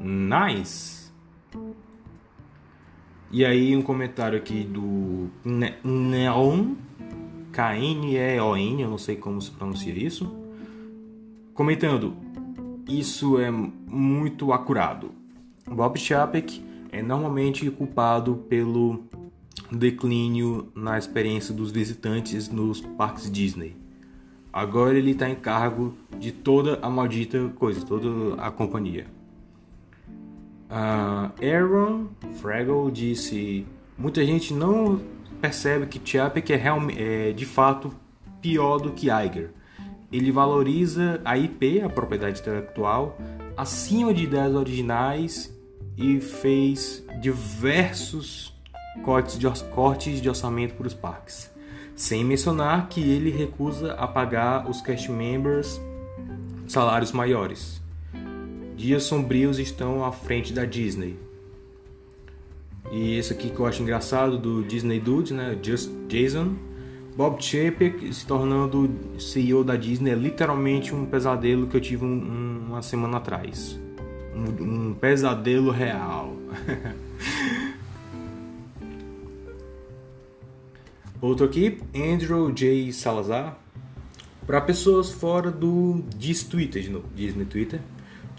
Nice! E aí um comentário aqui do Neon, K-N-E-O-N, eu não sei como se pronuncia isso, comentando, isso é muito acurado. Bob Chapek é normalmente culpado pelo declínio na experiência dos visitantes nos parques Disney. Agora ele está em cargo de toda a maldita coisa, toda a companhia. Aaron Fraggle disse: muita gente não percebe que Chapek é, é de fato pior do que Iger. Ele valoriza a IP, a propriedade intelectual, acima de ideias originais e fez diversos cortes de, cortes de orçamento para os parques. Sem mencionar que ele recusa a pagar os cast members salários maiores. Dias sombrios estão à frente da Disney. E esse aqui que eu acho engraçado do Disney Dude, né? Just Jason. Bob Chapek se tornando CEO da Disney é literalmente um pesadelo que eu tive um, um, uma semana atrás. Um, um pesadelo real. Outro aqui, Andrew J. Salazar. Para pessoas fora do Disney Twitter, de novo, Disney Twitter,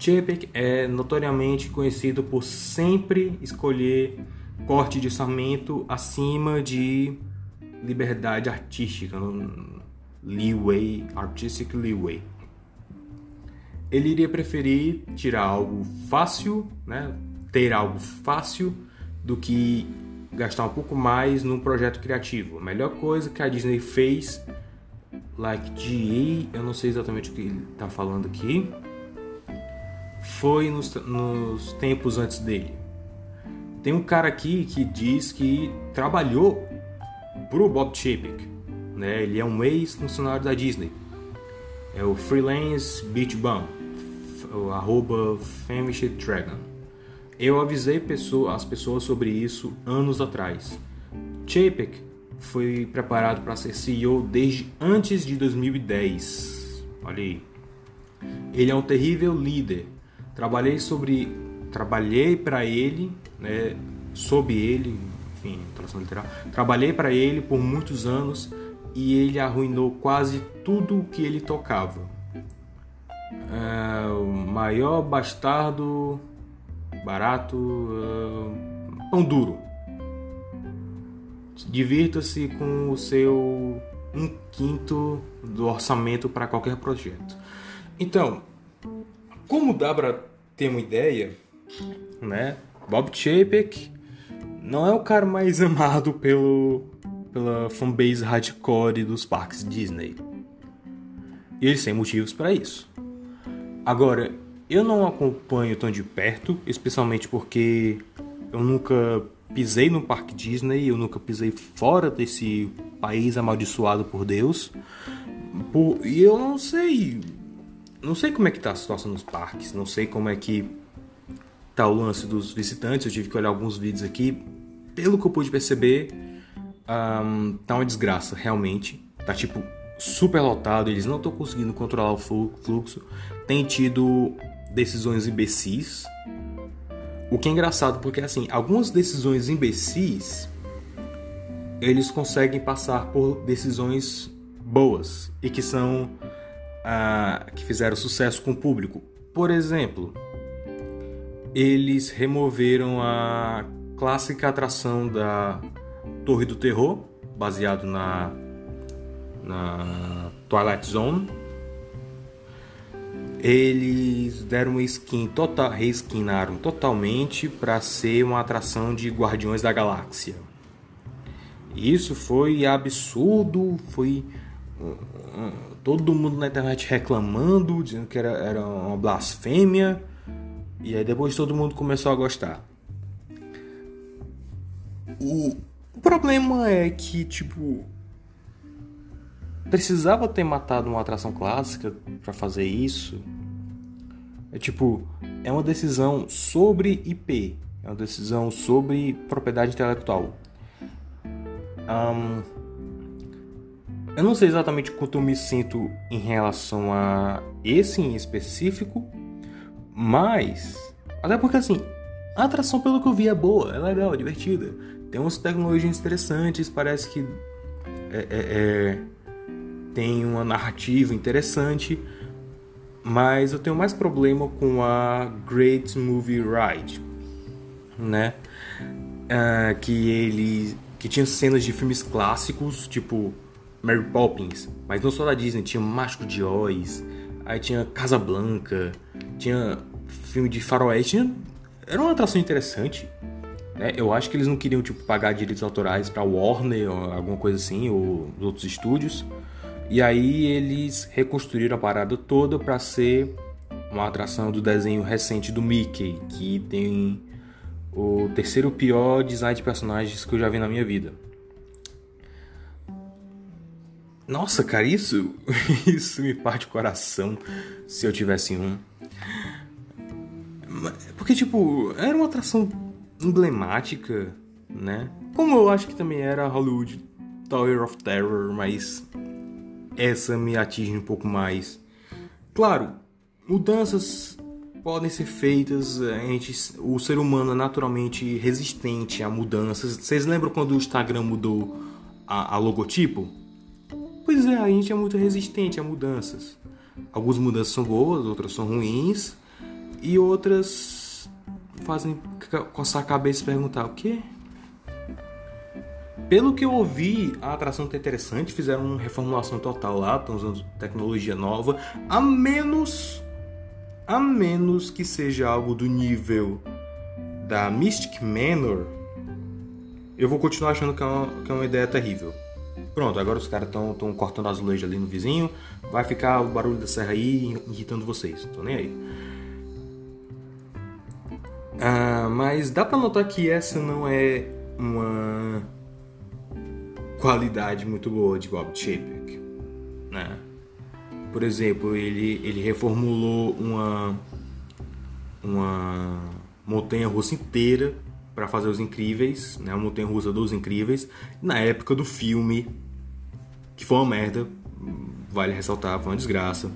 Chapek é notoriamente conhecido por sempre escolher corte de orçamento acima de liberdade artística, leeway, artistic leeway. Ele iria preferir tirar algo fácil, né, ter algo fácil, do que gastar um pouco mais num projeto criativo. A melhor coisa que a Disney fez, like GA, eu não sei exatamente o que ele está falando aqui, foi nos, nos tempos antes dele. Tem um cara aqui que diz que trabalhou pro Bob Chapek, né? Ele é um ex-funcionário da Disney. É o Freelance Beach Bum, arroba Famished Dragon. Eu avisei pessoa, as pessoas sobre isso anos atrás. Chapek foi preparado para ser CEO desde antes de 2010. Olha aí. Ele é um terrível líder Trabalhei sobre, trabalhei para ele, né, sob ele, enfim, tradução literal. Trabalhei para ele por muitos anos e ele arruinou quase tudo o que ele tocava. É, o maior bastardo, barato, uh, pão duro. Divirta-se com o seu um quinto do orçamento para qualquer projeto. Então, como dá para ter uma ideia, né? Bob Chapek não é o cara mais amado pelo pela fanbase hardcore dos parques Disney. E eles têm motivos para isso. Agora, eu não acompanho tão de perto, especialmente porque eu nunca pisei no parque Disney, eu nunca pisei fora desse país amaldiçoado por Deus. Por, e eu não sei não sei como é que tá a situação nos parques, não sei como é que tá o lance dos visitantes, eu tive que olhar alguns vídeos aqui. Pelo que eu pude perceber, um, tá uma desgraça, realmente. Tá tipo super lotado, eles não estão conseguindo controlar o fluxo. Tem tido decisões imbecis. O que é engraçado porque assim, algumas decisões imbecis eles conseguem passar por decisões boas e que são que fizeram sucesso com o público. Por exemplo, eles removeram a clássica atração da Torre do Terror, baseado na, na Twilight Zone. Eles deram uma skin total, reeskinaram totalmente para ser uma atração de Guardiões da Galáxia. Isso foi absurdo, foi todo mundo na internet reclamando, dizendo que era, era uma blasfêmia. E aí depois todo mundo começou a gostar. O, problema é que, tipo, precisava ter matado uma atração clássica para fazer isso. É tipo, é uma decisão sobre IP, é uma decisão sobre propriedade intelectual. Um, eu não sei exatamente quanto eu me sinto em relação a esse em específico, mas. Até porque assim, a atração, pelo que eu vi, é boa, é legal, é divertida. Tem umas tecnologias interessantes, parece que é, é, é, tem uma narrativa interessante, mas eu tenho mais problema com a Great Movie Ride, né? Uh, que ele que tinha cenas de filmes clássicos, tipo Mary Poppins, mas não só da Disney, tinha Mágico de Oz, aí tinha Casablanca, tinha filme de faroeste, tinha... era uma atração interessante. Né? Eu acho que eles não queriam tipo pagar direitos autorais para Warner ou alguma coisa assim, ou outros estúdios. E aí eles reconstruíram a parada toda para ser uma atração do desenho recente do Mickey, que tem o terceiro pior design de personagens que eu já vi na minha vida. Nossa, cara, isso, isso me parte o coração se eu tivesse um. Porque, tipo, era uma atração emblemática, né? Como eu acho que também era Hollywood Tower of Terror, mas essa me atinge um pouco mais. Claro, mudanças podem ser feitas, a gente, o ser humano é naturalmente resistente a mudanças. Vocês lembram quando o Instagram mudou a, a logotipo? Pois é, a gente é muito resistente a mudanças. Algumas mudanças são boas, outras são ruins, e outras fazem coçar a cabeça e perguntar o quê? Pelo que eu ouvi, a atração tá interessante, fizeram uma reformulação total lá, estão usando tecnologia nova, a menos a menos que seja algo do nível da Mystic Manor, eu vou continuar achando que é uma, que é uma ideia terrível. Pronto, agora os caras estão cortando azulejo ali no vizinho, vai ficar o barulho da serra aí irritando vocês, tô nem aí. Ah, mas dá pra notar que essa não é uma qualidade muito boa de Bob Chapek, né? Por exemplo, ele, ele reformulou uma uma montanha russa inteira para fazer os incríveis, né? Uma montanha russa dos incríveis na época do filme que foi uma merda, vale ressaltar, foi uma desgraça.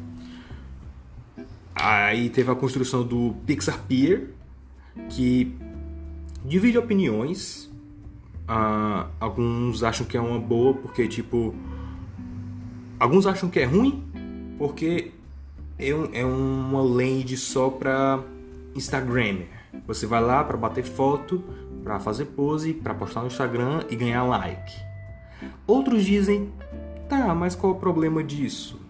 Aí teve a construção do Pixar Pier, que divide opiniões. Ah, alguns acham que é uma boa porque tipo alguns acham que é ruim porque é, um, é uma lente só para Instagram. Você vai lá para bater foto, para fazer pose, para postar no Instagram e ganhar like. Outros dizem, tá, mas qual é o problema disso?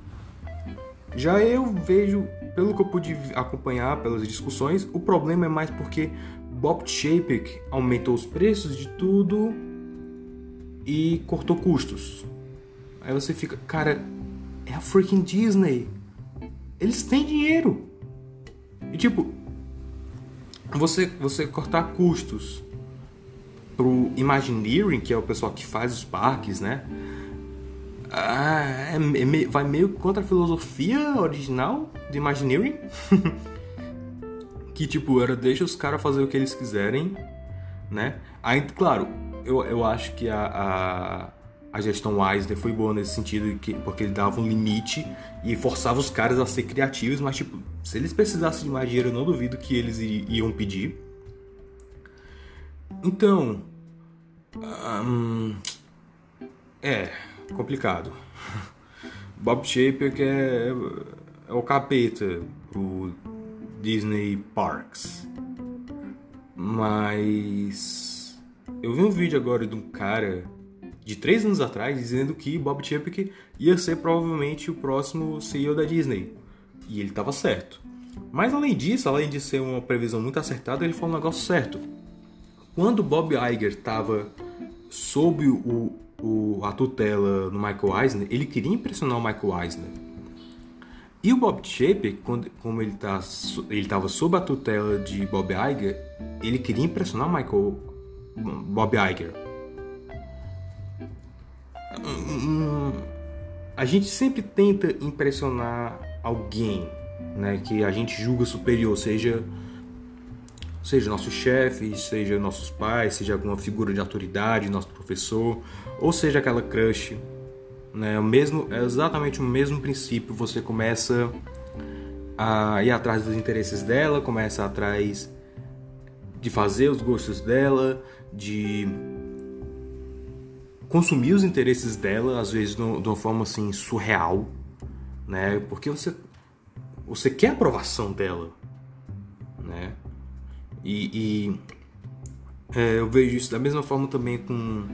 Já eu vejo, pelo que eu pude acompanhar pelas discussões, o problema é mais porque Bob Chapek aumentou os preços de tudo e cortou custos. Aí você fica, cara, é a freaking Disney. Eles têm dinheiro. E tipo, você, você cortar custos pro Imagineering, que é o pessoal que faz os parques, né? Ah, é, é, vai meio contra a filosofia original do Imagineering. que tipo, era deixa os caras fazer o que eles quiserem, né? Aí, claro, eu, eu acho que a, a a gestão Eisner foi boa nesse sentido, que, porque ele dava um limite e forçava os caras a ser criativos, mas tipo, se eles precisassem de mais dinheiro, eu não duvido que eles iam pedir. Então, hum, é complicado. Bob Shaper que é, é o capeta pro Disney Parks. Mas eu vi um vídeo agora de um cara de três anos atrás dizendo que Bob Chapek ia ser provavelmente o próximo CEO da Disney. E ele estava certo. Mas além disso, além de ser uma previsão muito acertada, ele falou um negócio certo. Quando Bob Iger estava sob o, o, a tutela do Michael Eisner, ele queria impressionar o Michael Eisner. E o Bob quando, como ele tá, estava sob a tutela de Bob Iger, ele queria impressionar o Michael Bob Iger a gente sempre tenta impressionar alguém, né, que a gente julga superior, seja seja nossos chefes, seja nossos pais, seja alguma figura de autoridade, nosso professor, ou seja aquela crush, né? O mesmo é exatamente o mesmo princípio. Você começa a ir atrás dos interesses dela, começa atrás de fazer os gostos dela, de consumir os interesses dela, às vezes de uma forma assim surreal, né? Porque você você quer a aprovação dela, né? E, e é, eu vejo isso da mesma forma também com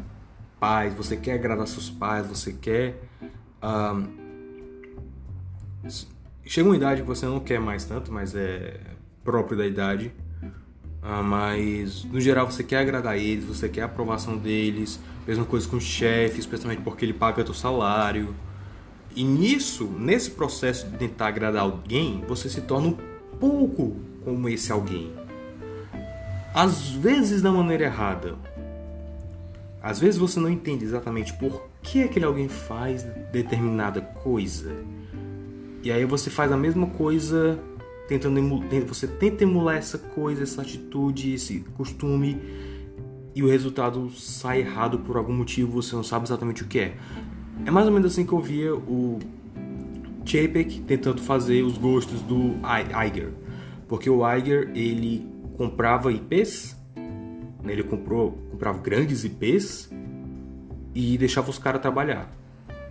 pais. Você quer agradar seus pais, você quer ah, chega uma idade que você não quer mais tanto, mas é próprio da idade. Ah, mas no geral você quer agradar eles, você quer a aprovação deles, Mesma coisa com o chefe, especialmente porque ele paga teu salário. E nisso, nesse processo de tentar agradar alguém, você se torna um pouco como esse alguém. Às vezes da maneira errada. Às vezes você não entende exatamente por que aquele alguém faz determinada coisa. E aí você faz a mesma coisa tentando você tenta emular essa coisa, essa atitude, esse costume e o resultado sai errado por algum motivo, você não sabe exatamente o que é. É mais ou menos assim que eu via o Chapek tentando fazer os gostos do Iger. Porque o Iger, ele comprava IPs, né? ele comprou, comprava grandes IPs e deixava os caras trabalhar.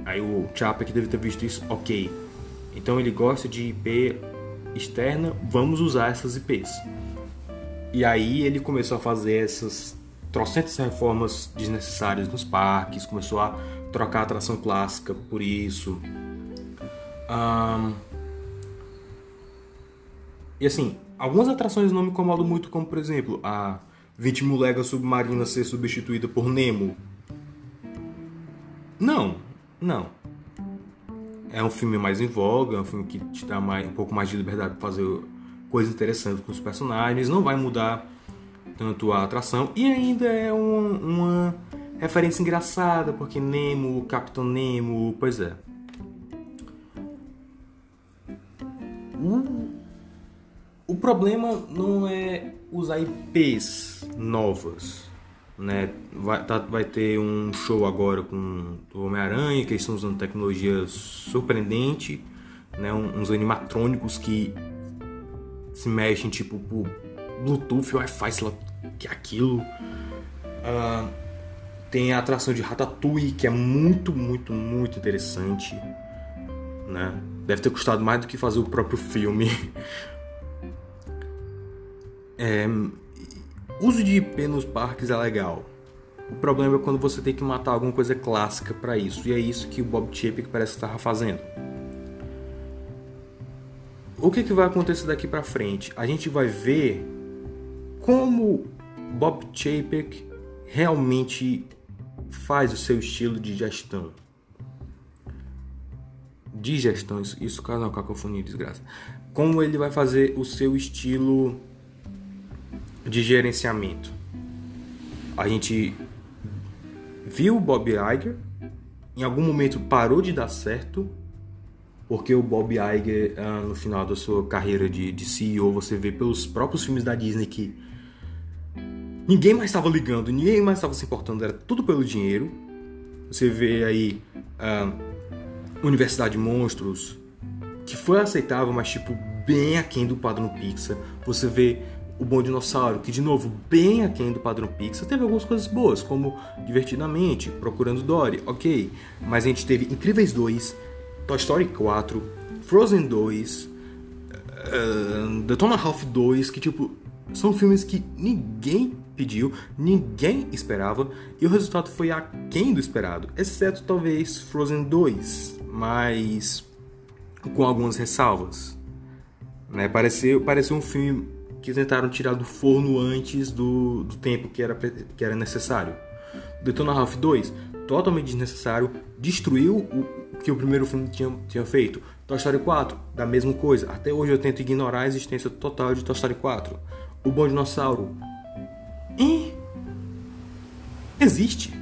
Aí o Chapek deve ter visto isso, ok. Então ele gosta de IP externa, vamos usar essas IPs. E aí ele começou a fazer essas trocentas reformas desnecessárias nos parques, começou a trocar a atração clássica por isso. Um... E assim, algumas atrações não me incomodam muito, como por exemplo a Vitmulega Submarina ser substituída por Nemo. Não, não. É um filme mais em voga, é um filme que te dá mais, um pouco mais de liberdade para fazer coisas interessantes com os personagens, não vai mudar tanto a atração e ainda é um, uma referência engraçada, porque Nemo, Capitão Nemo, pois é. O problema não é usar IPs novas. Né? Vai, tá, vai ter um show agora com o Homem-Aranha, que eles estão usando tecnologia surpreendente, né? uns animatrônicos que se mexem tipo por Bluetooth, Wi-Fi, sei lá que é aquilo. Uh, tem a atração de Ratatouille, que é muito, muito, muito interessante. Né? Deve ter custado mais do que fazer o próprio filme. É, uso de IP nos parques é legal. O problema é quando você tem que matar alguma coisa clássica para isso. E é isso que o Bob Chapek parece estar fazendo. O que, que vai acontecer daqui para frente? A gente vai ver como Bob Chapek realmente faz o seu estilo de gestão. De gestão, isso, isso não, cacofonia, desgraça. Como ele vai fazer o seu estilo de gerenciamento. A gente viu o Bob Iger, em algum momento parou de dar certo, porque o Bob Iger, ah, no final da sua carreira de, de CEO, você vê pelos próprios filmes da Disney que ninguém mais estava ligando, ninguém mais estava se importando, era tudo pelo dinheiro. Você vê aí a Universidade de Monstros, que foi aceitável, mas tipo bem aquém do padrão Pixar. Você vê o Bom Dinossauro, que de novo bem aquém do padrão Pixar. Teve algumas coisas boas, como Divertidamente, Procurando Dory, ok. Mas a gente teve Incríveis 2, Toy Story 4, Frozen 2, uh, The Tomahawk 2, que tipo são filmes que ninguém pediu, ninguém esperava e o resultado foi aquém do esperado, exceto talvez Frozen 2, mas com algumas ressalvas. Né? Pareceu, pareceu um filme que tentaram tirar do forno antes do, do tempo que era, que era necessário. Detona Ralph 2, totalmente desnecessário, destruiu o que o primeiro filme tinha, tinha feito. Toy Story 4, da mesma coisa. Até hoje eu tento ignorar a existência total de Toy Story 4. O Bom Dinossauro, e existe.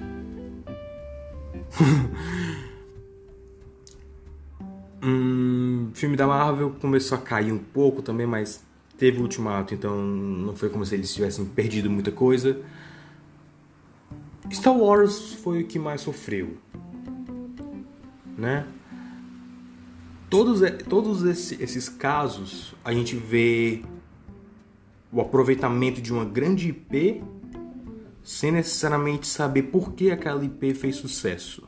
hum, filme da Marvel começou a cair um pouco também, mas teve o ultimato, então não foi como se eles tivessem perdido muita coisa. Star Wars foi o que mais sofreu, né? Todos, todos esses casos a gente vê o aproveitamento de uma grande IP sem necessariamente saber por que aquela IP fez sucesso.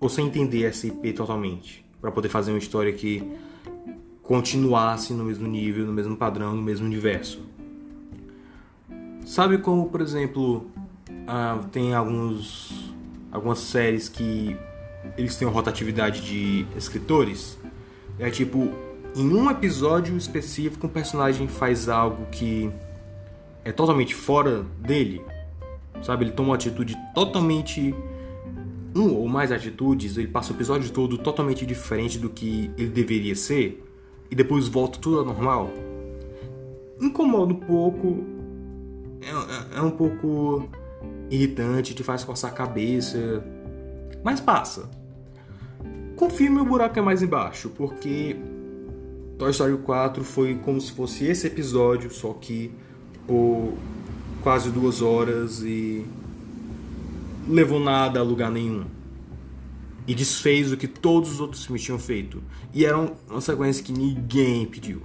Ou sem entender essa IP totalmente. Para poder fazer uma história que continuasse no mesmo nível, no mesmo padrão, no mesmo universo. Sabe como, por exemplo, ah, tem alguns, algumas séries que eles têm uma rotatividade de escritores? É tipo, em um episódio específico um personagem faz algo que é totalmente fora dele, sabe? Ele toma uma atitude totalmente um ou mais atitudes, ele passa o episódio todo totalmente diferente do que ele deveria ser e depois volta tudo ao normal. Incomoda um pouco, é, é, é um pouco irritante, te faz coçar a cabeça, mas passa. Filme o buraco é mais embaixo, porque Toy Story 4 foi como se fosse esse episódio, só que por quase duas horas e levou nada a lugar nenhum. E desfez o que todos os outros filmes tinham feito. E era uma sequência que ninguém pediu.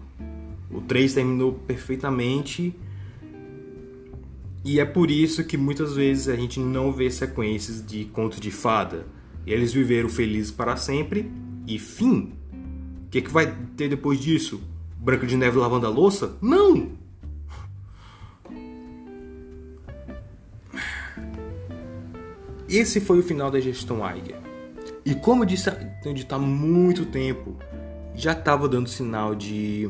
O 3 terminou perfeitamente. E é por isso que muitas vezes a gente não vê sequências de contos de fada. Eles viveram felizes para sempre e fim. O que, que vai ter depois disso? Branca de Neve lavando a louça? Não! Esse foi o final da gestão Iger. E como eu disse, há muito tempo, já estava dando sinal de,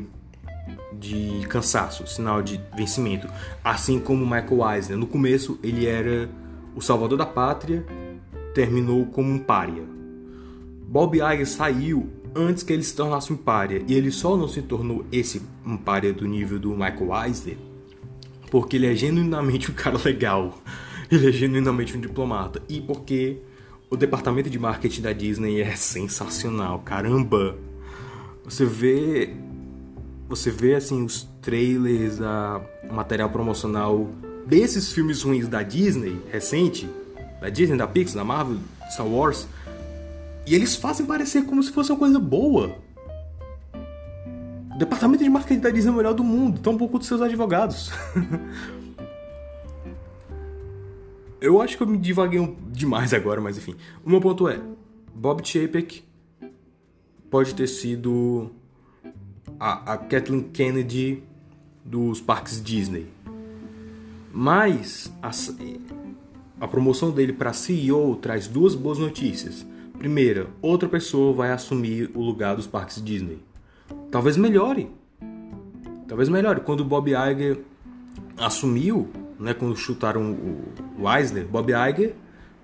de cansaço, sinal de vencimento. Assim como Michael Eisner. No começo ele era o salvador da pátria, terminou como um pária. Bob Iger saiu antes que ele se tornasse um pária. E ele só não se tornou esse um pária do nível do Michael Eisner porque ele é genuinamente um cara legal ele é genuinamente um diplomata. E porque o departamento de marketing da Disney é sensacional, caramba. Você vê você vê assim os trailers, a material promocional desses filmes ruins da Disney recente, da Disney, da Pixar, da Marvel, Star Wars, e eles fazem parecer como se fosse uma coisa boa. O departamento de marketing da Disney é o melhor do mundo, tão pouco dos seus advogados. Eu acho que eu me divaguei demais agora, mas enfim. O meu ponto é: Bob Chapek pode ter sido a, a Kathleen Kennedy dos parques Disney. Mas a, a promoção dele para CEO traz duas boas notícias. Primeira, outra pessoa vai assumir o lugar dos parques Disney. Talvez melhore. Talvez melhore. Quando o Bob Iger assumiu, né, quando chutaram o Eisner, Bob Iger,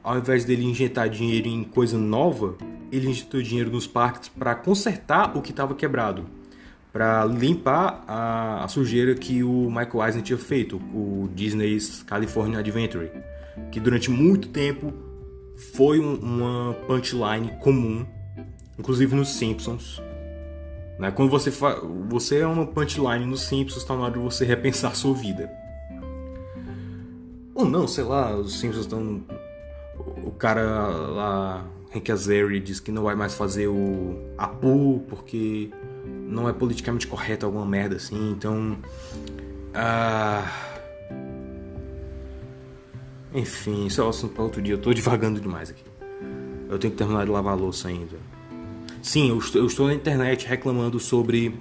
ao invés dele injetar dinheiro em coisa nova, ele injetou dinheiro nos parques para consertar o que estava quebrado, para limpar a, a, sujeira que o Michael Eisner tinha feito, o Disney's California Adventure, que durante muito tempo foi um, uma punchline comum, inclusive nos Simpsons. Né? Quando você, você é uma punchline nos Simpsons, está na hora de você repensar a sua vida. Ou não, sei lá, os Simpsons estão. O cara lá, Hank Azaria, diz que não vai mais fazer o Apu porque não é politicamente correto alguma merda assim, então. Ah. Enfim, isso é um assunto para outro dia. Eu tô devagando demais aqui. Eu tenho que terminar de lavar a louça ainda. Sim, eu estou, eu estou na internet reclamando sobre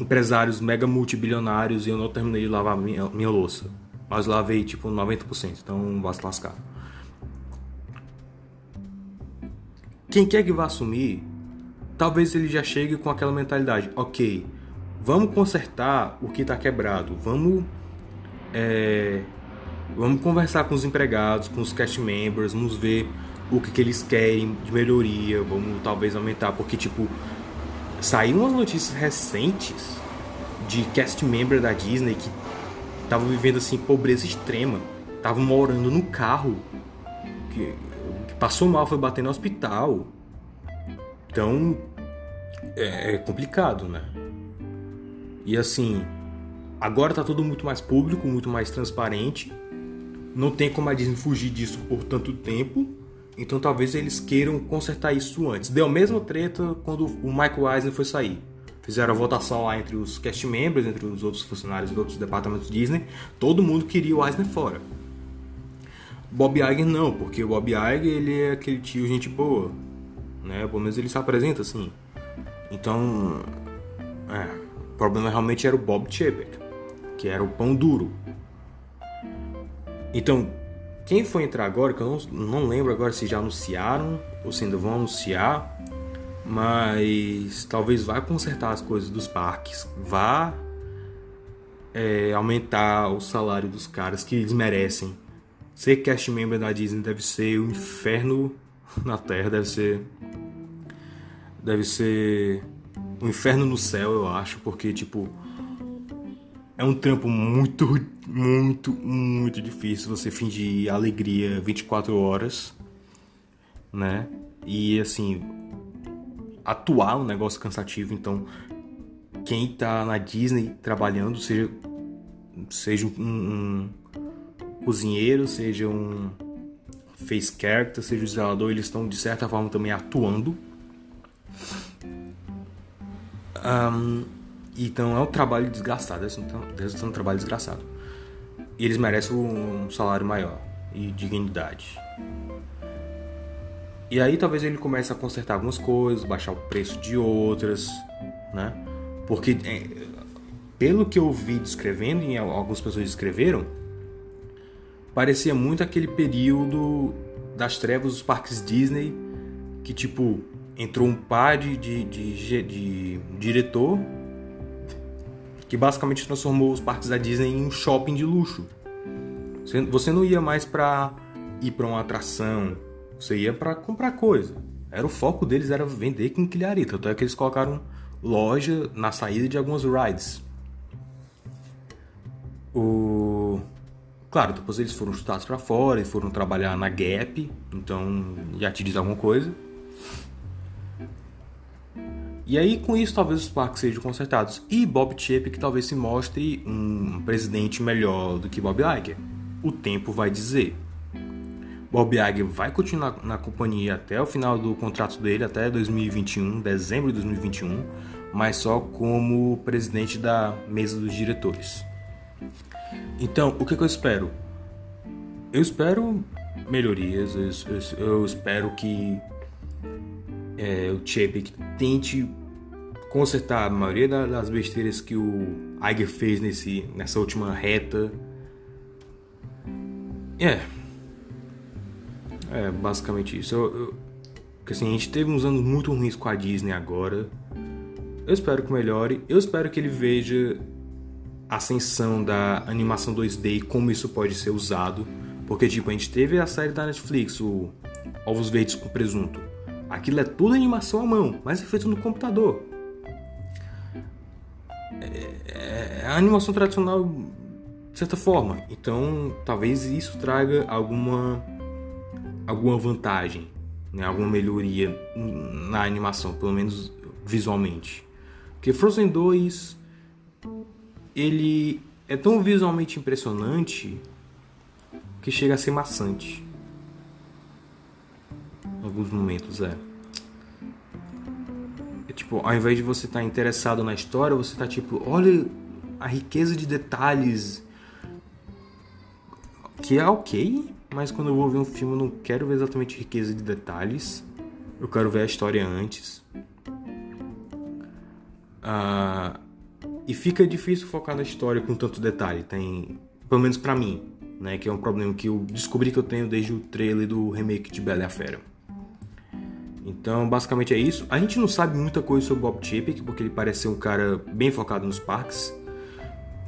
empresários mega multibilionários e eu não terminei de lavar minha, minha louça. Mas lavei tipo 90%, então vai se lascar. Quem quer que vá assumir, talvez ele já chegue com aquela mentalidade: ok, vamos consertar o que está quebrado, vamos, é, vamos conversar com os empregados, com os cast members, vamos ver o que, que eles querem de melhoria, vamos talvez aumentar, porque tipo, saíram umas notícias recentes de cast member da Disney que estavam vivendo assim pobreza extrema, estavam morando no carro, que, que, passou mal, foi bater no hospital. Então é, é complicado, né? E assim, agora tá tudo muito mais público, muito mais transparente. Não tem como a Disney fugir disso por tanto tempo. Então talvez eles queiram consertar isso antes. Deu a mesma treta quando o Michael Eisner foi sair fizeram a votação lá entre os cast members, entre os outros funcionários dos outros departamentos Disney, todo mundo queria o Eisner fora. Bob Iger não, porque o Bob Iger ele é aquele tio gente boa, né? Pelo menos ele se apresenta assim. Então, é, o problema realmente era o Bob Chapek, que era o pão duro. Então, quem foi entrar agora, que eu não, não lembro agora se já anunciaram ou se ainda vão anunciar, mas talvez vá consertar as coisas dos parques, vá é, aumentar o salário dos caras que eles merecem. Ser cast member da Disney deve ser o um inferno na Terra, deve ser deve ser um inferno no céu, eu acho, porque tipo é um trampo muito, muito, muito difícil você fingir alegria 24 horas, né? E assim, atuar um negócio cansativo. Então, quem está na Disney trabalhando, seja, seja um, um, cozinheiro, seja um face character, seja um zelador, eles estão de certa forma também atuando. Um, então é um trabalho desgastado, ser um trabalho desgraçado. E eles merecem um salário maior e dignidade. E aí talvez ele comece a consertar algumas coisas, baixar o preço de outras, né? Porque é, pelo que eu vi descrevendo, e algumas pessoas descreveram, parecia muito aquele período das trevas dos parques Disney, que tipo, entrou um par de, de, de, de diretor que basicamente transformou os parques da Disney em um shopping de luxo. Você não ia mais para ir para uma atração, você ia para comprar coisa. Era o foco deles era vender quinquilharia, tanto é que eles colocaram loja na saída de algumas rides. O Claro, depois eles foram chutados para fora e foram trabalhar na Gap, então já te diz alguma coisa. E aí, com isso, talvez os parques sejam consertados. E Bob Chapek talvez se mostre um presidente melhor do que Bob Iger. O tempo vai dizer. Bob Iger vai continuar na companhia até o final do contrato dele, até 2021, dezembro de 2021, mas só como presidente da mesa dos diretores. Então, o que, que eu espero? Eu espero melhorias, eu, eu, eu espero que é, o Chapek tente consertar a maioria das besteiras que o Iger fez nesse, nessa última reta. É. É basicamente isso. Porque assim, a gente teve uns anos muito ruins com a Disney agora. Eu espero que melhore. Eu espero que ele veja a ascensão da animação 2D e como isso pode ser usado. Porque, tipo, a gente teve a série da Netflix, o Ovos Verdes com Presunto. Aquilo é tudo animação à mão, mas é feito no computador. É, é, é a animação tradicional de certa forma. Então, talvez isso traga alguma alguma vantagem, né? alguma melhoria na animação, pelo menos visualmente. Porque Frozen 2 ele é tão visualmente impressionante que chega a ser maçante alguns momentos, é. é. tipo, ao invés de você estar tá interessado na história, você está tipo, olha a riqueza de detalhes. Que é ok, mas quando eu vou ver um filme eu não quero ver exatamente riqueza de detalhes. Eu quero ver a história antes. Ah, e fica difícil focar na história com tanto detalhe. Tem, pelo menos para mim, né, que é um problema que eu descobri que eu tenho desde o trailer do remake de Bela e a Fera. Então, basicamente é isso. A gente não sabe muita coisa sobre Bob Chapek, porque ele parece ser um cara bem focado nos parques.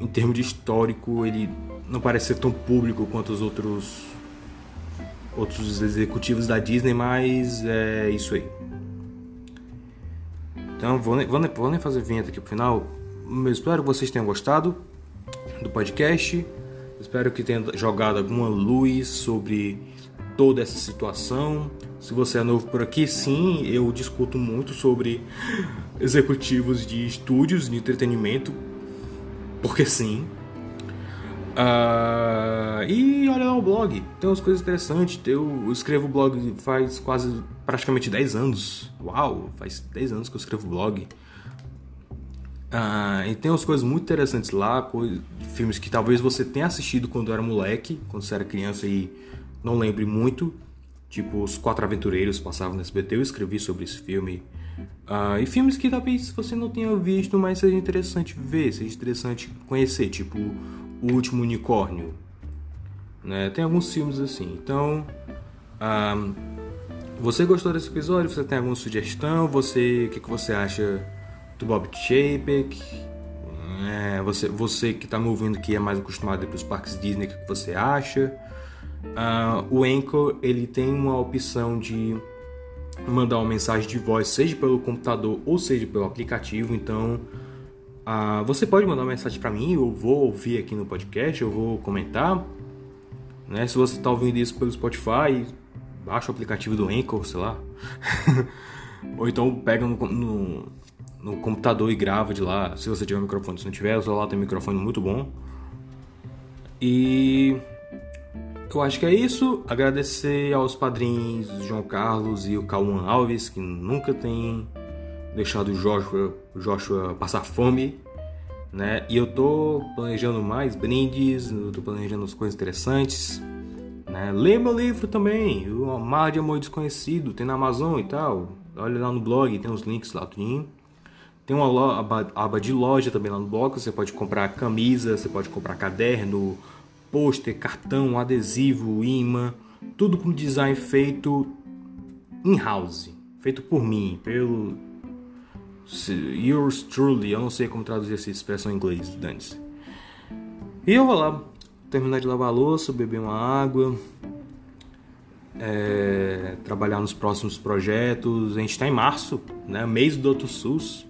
Em termos de histórico, ele não parece ser tão público quanto os outros outros executivos da Disney, mas é isso aí. Então, vou, vou, vou nem fazer vinheta aqui pro final. Eu espero que vocês tenham gostado do podcast. Espero que tenha jogado alguma luz sobre toda essa situação. Se você é novo por aqui, sim, eu discuto muito sobre executivos de estúdios de entretenimento, porque sim. Uh, e olha lá o blog, tem umas coisas interessantes. Eu escrevo blog faz quase praticamente 10 anos. Uau, faz 10 anos que eu escrevo blog. Uh, e tem umas coisas muito interessantes lá, filmes que talvez você tenha assistido quando era moleque, quando você era criança e não lembre muito. Tipo, Os Quatro Aventureiros passavam no SBT, eu escrevi sobre esse filme. Uh, e filmes que talvez você não tenha visto, mas seja interessante ver, seja interessante conhecer, tipo O Último Unicórnio. Né? Tem alguns filmes assim. Então, uh, você gostou desse episódio? Você tem alguma sugestão? Você, o que, que você acha do Bob Chapek? É, você, você que está me ouvindo que é mais acostumado para os parques Disney, o que, que você acha? Uh, o Anchor ele tem uma opção de mandar uma mensagem de voz, seja pelo computador ou seja pelo aplicativo. Então, uh, você pode mandar uma mensagem para mim, eu vou ouvir aqui no podcast, eu vou comentar. Né? Se você está ouvindo isso pelo Spotify, baixa o aplicativo do Anchor, sei lá. ou então pega no, no, no, computador e grava de lá, se você tiver microfone. Se não tiver, o celular tem um microfone muito bom. E eu acho que é isso. Agradecer aos padrinhos João Carlos e o Cauã Alves, que nunca tem deixado o Joshua, Joshua passar fome. né? E eu tô planejando mais brindes, eu tô planejando as coisas interessantes, né? Lê meu livro também, O Mar de Amor Desconhecido, tem na Amazon e tal. Olha lá no blog, tem os links lá, tudinho. Tem uma aba, aba de loja também lá no blog, você pode comprar camisa, você pode comprar caderno, pôster, cartão, adesivo, imã, tudo com design feito in-house, feito por mim, pelo yours truly, eu não sei como traduzir essa expressão em inglês, dane-se. E eu vou lá terminar de lavar a louça, beber uma água, é, trabalhar nos próximos projetos. A gente está em março, né? Mês do Dr. SUS.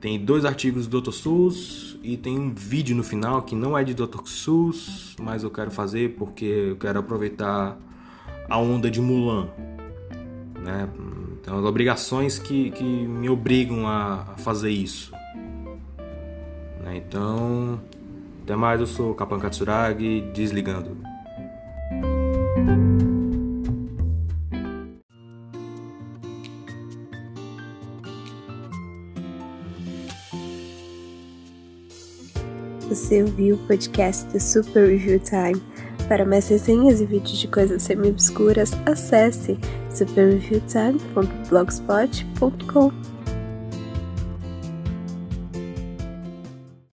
Tem dois artigos do Dr. SUS e tem um vídeo no final que não é de Dr. SUS, mas eu quero fazer porque eu quero aproveitar a onda de Mulan. Né? Então, as obrigações que, que me obrigam a, fazer isso. Né? Então, até mais, eu sou Kapan Katsuragi, desligando. Você ouviu o podcast do Super Review Time. Para mais resenhas e vídeos de coisas semi-obscuras, acesse superreviewtime.blogspot.com.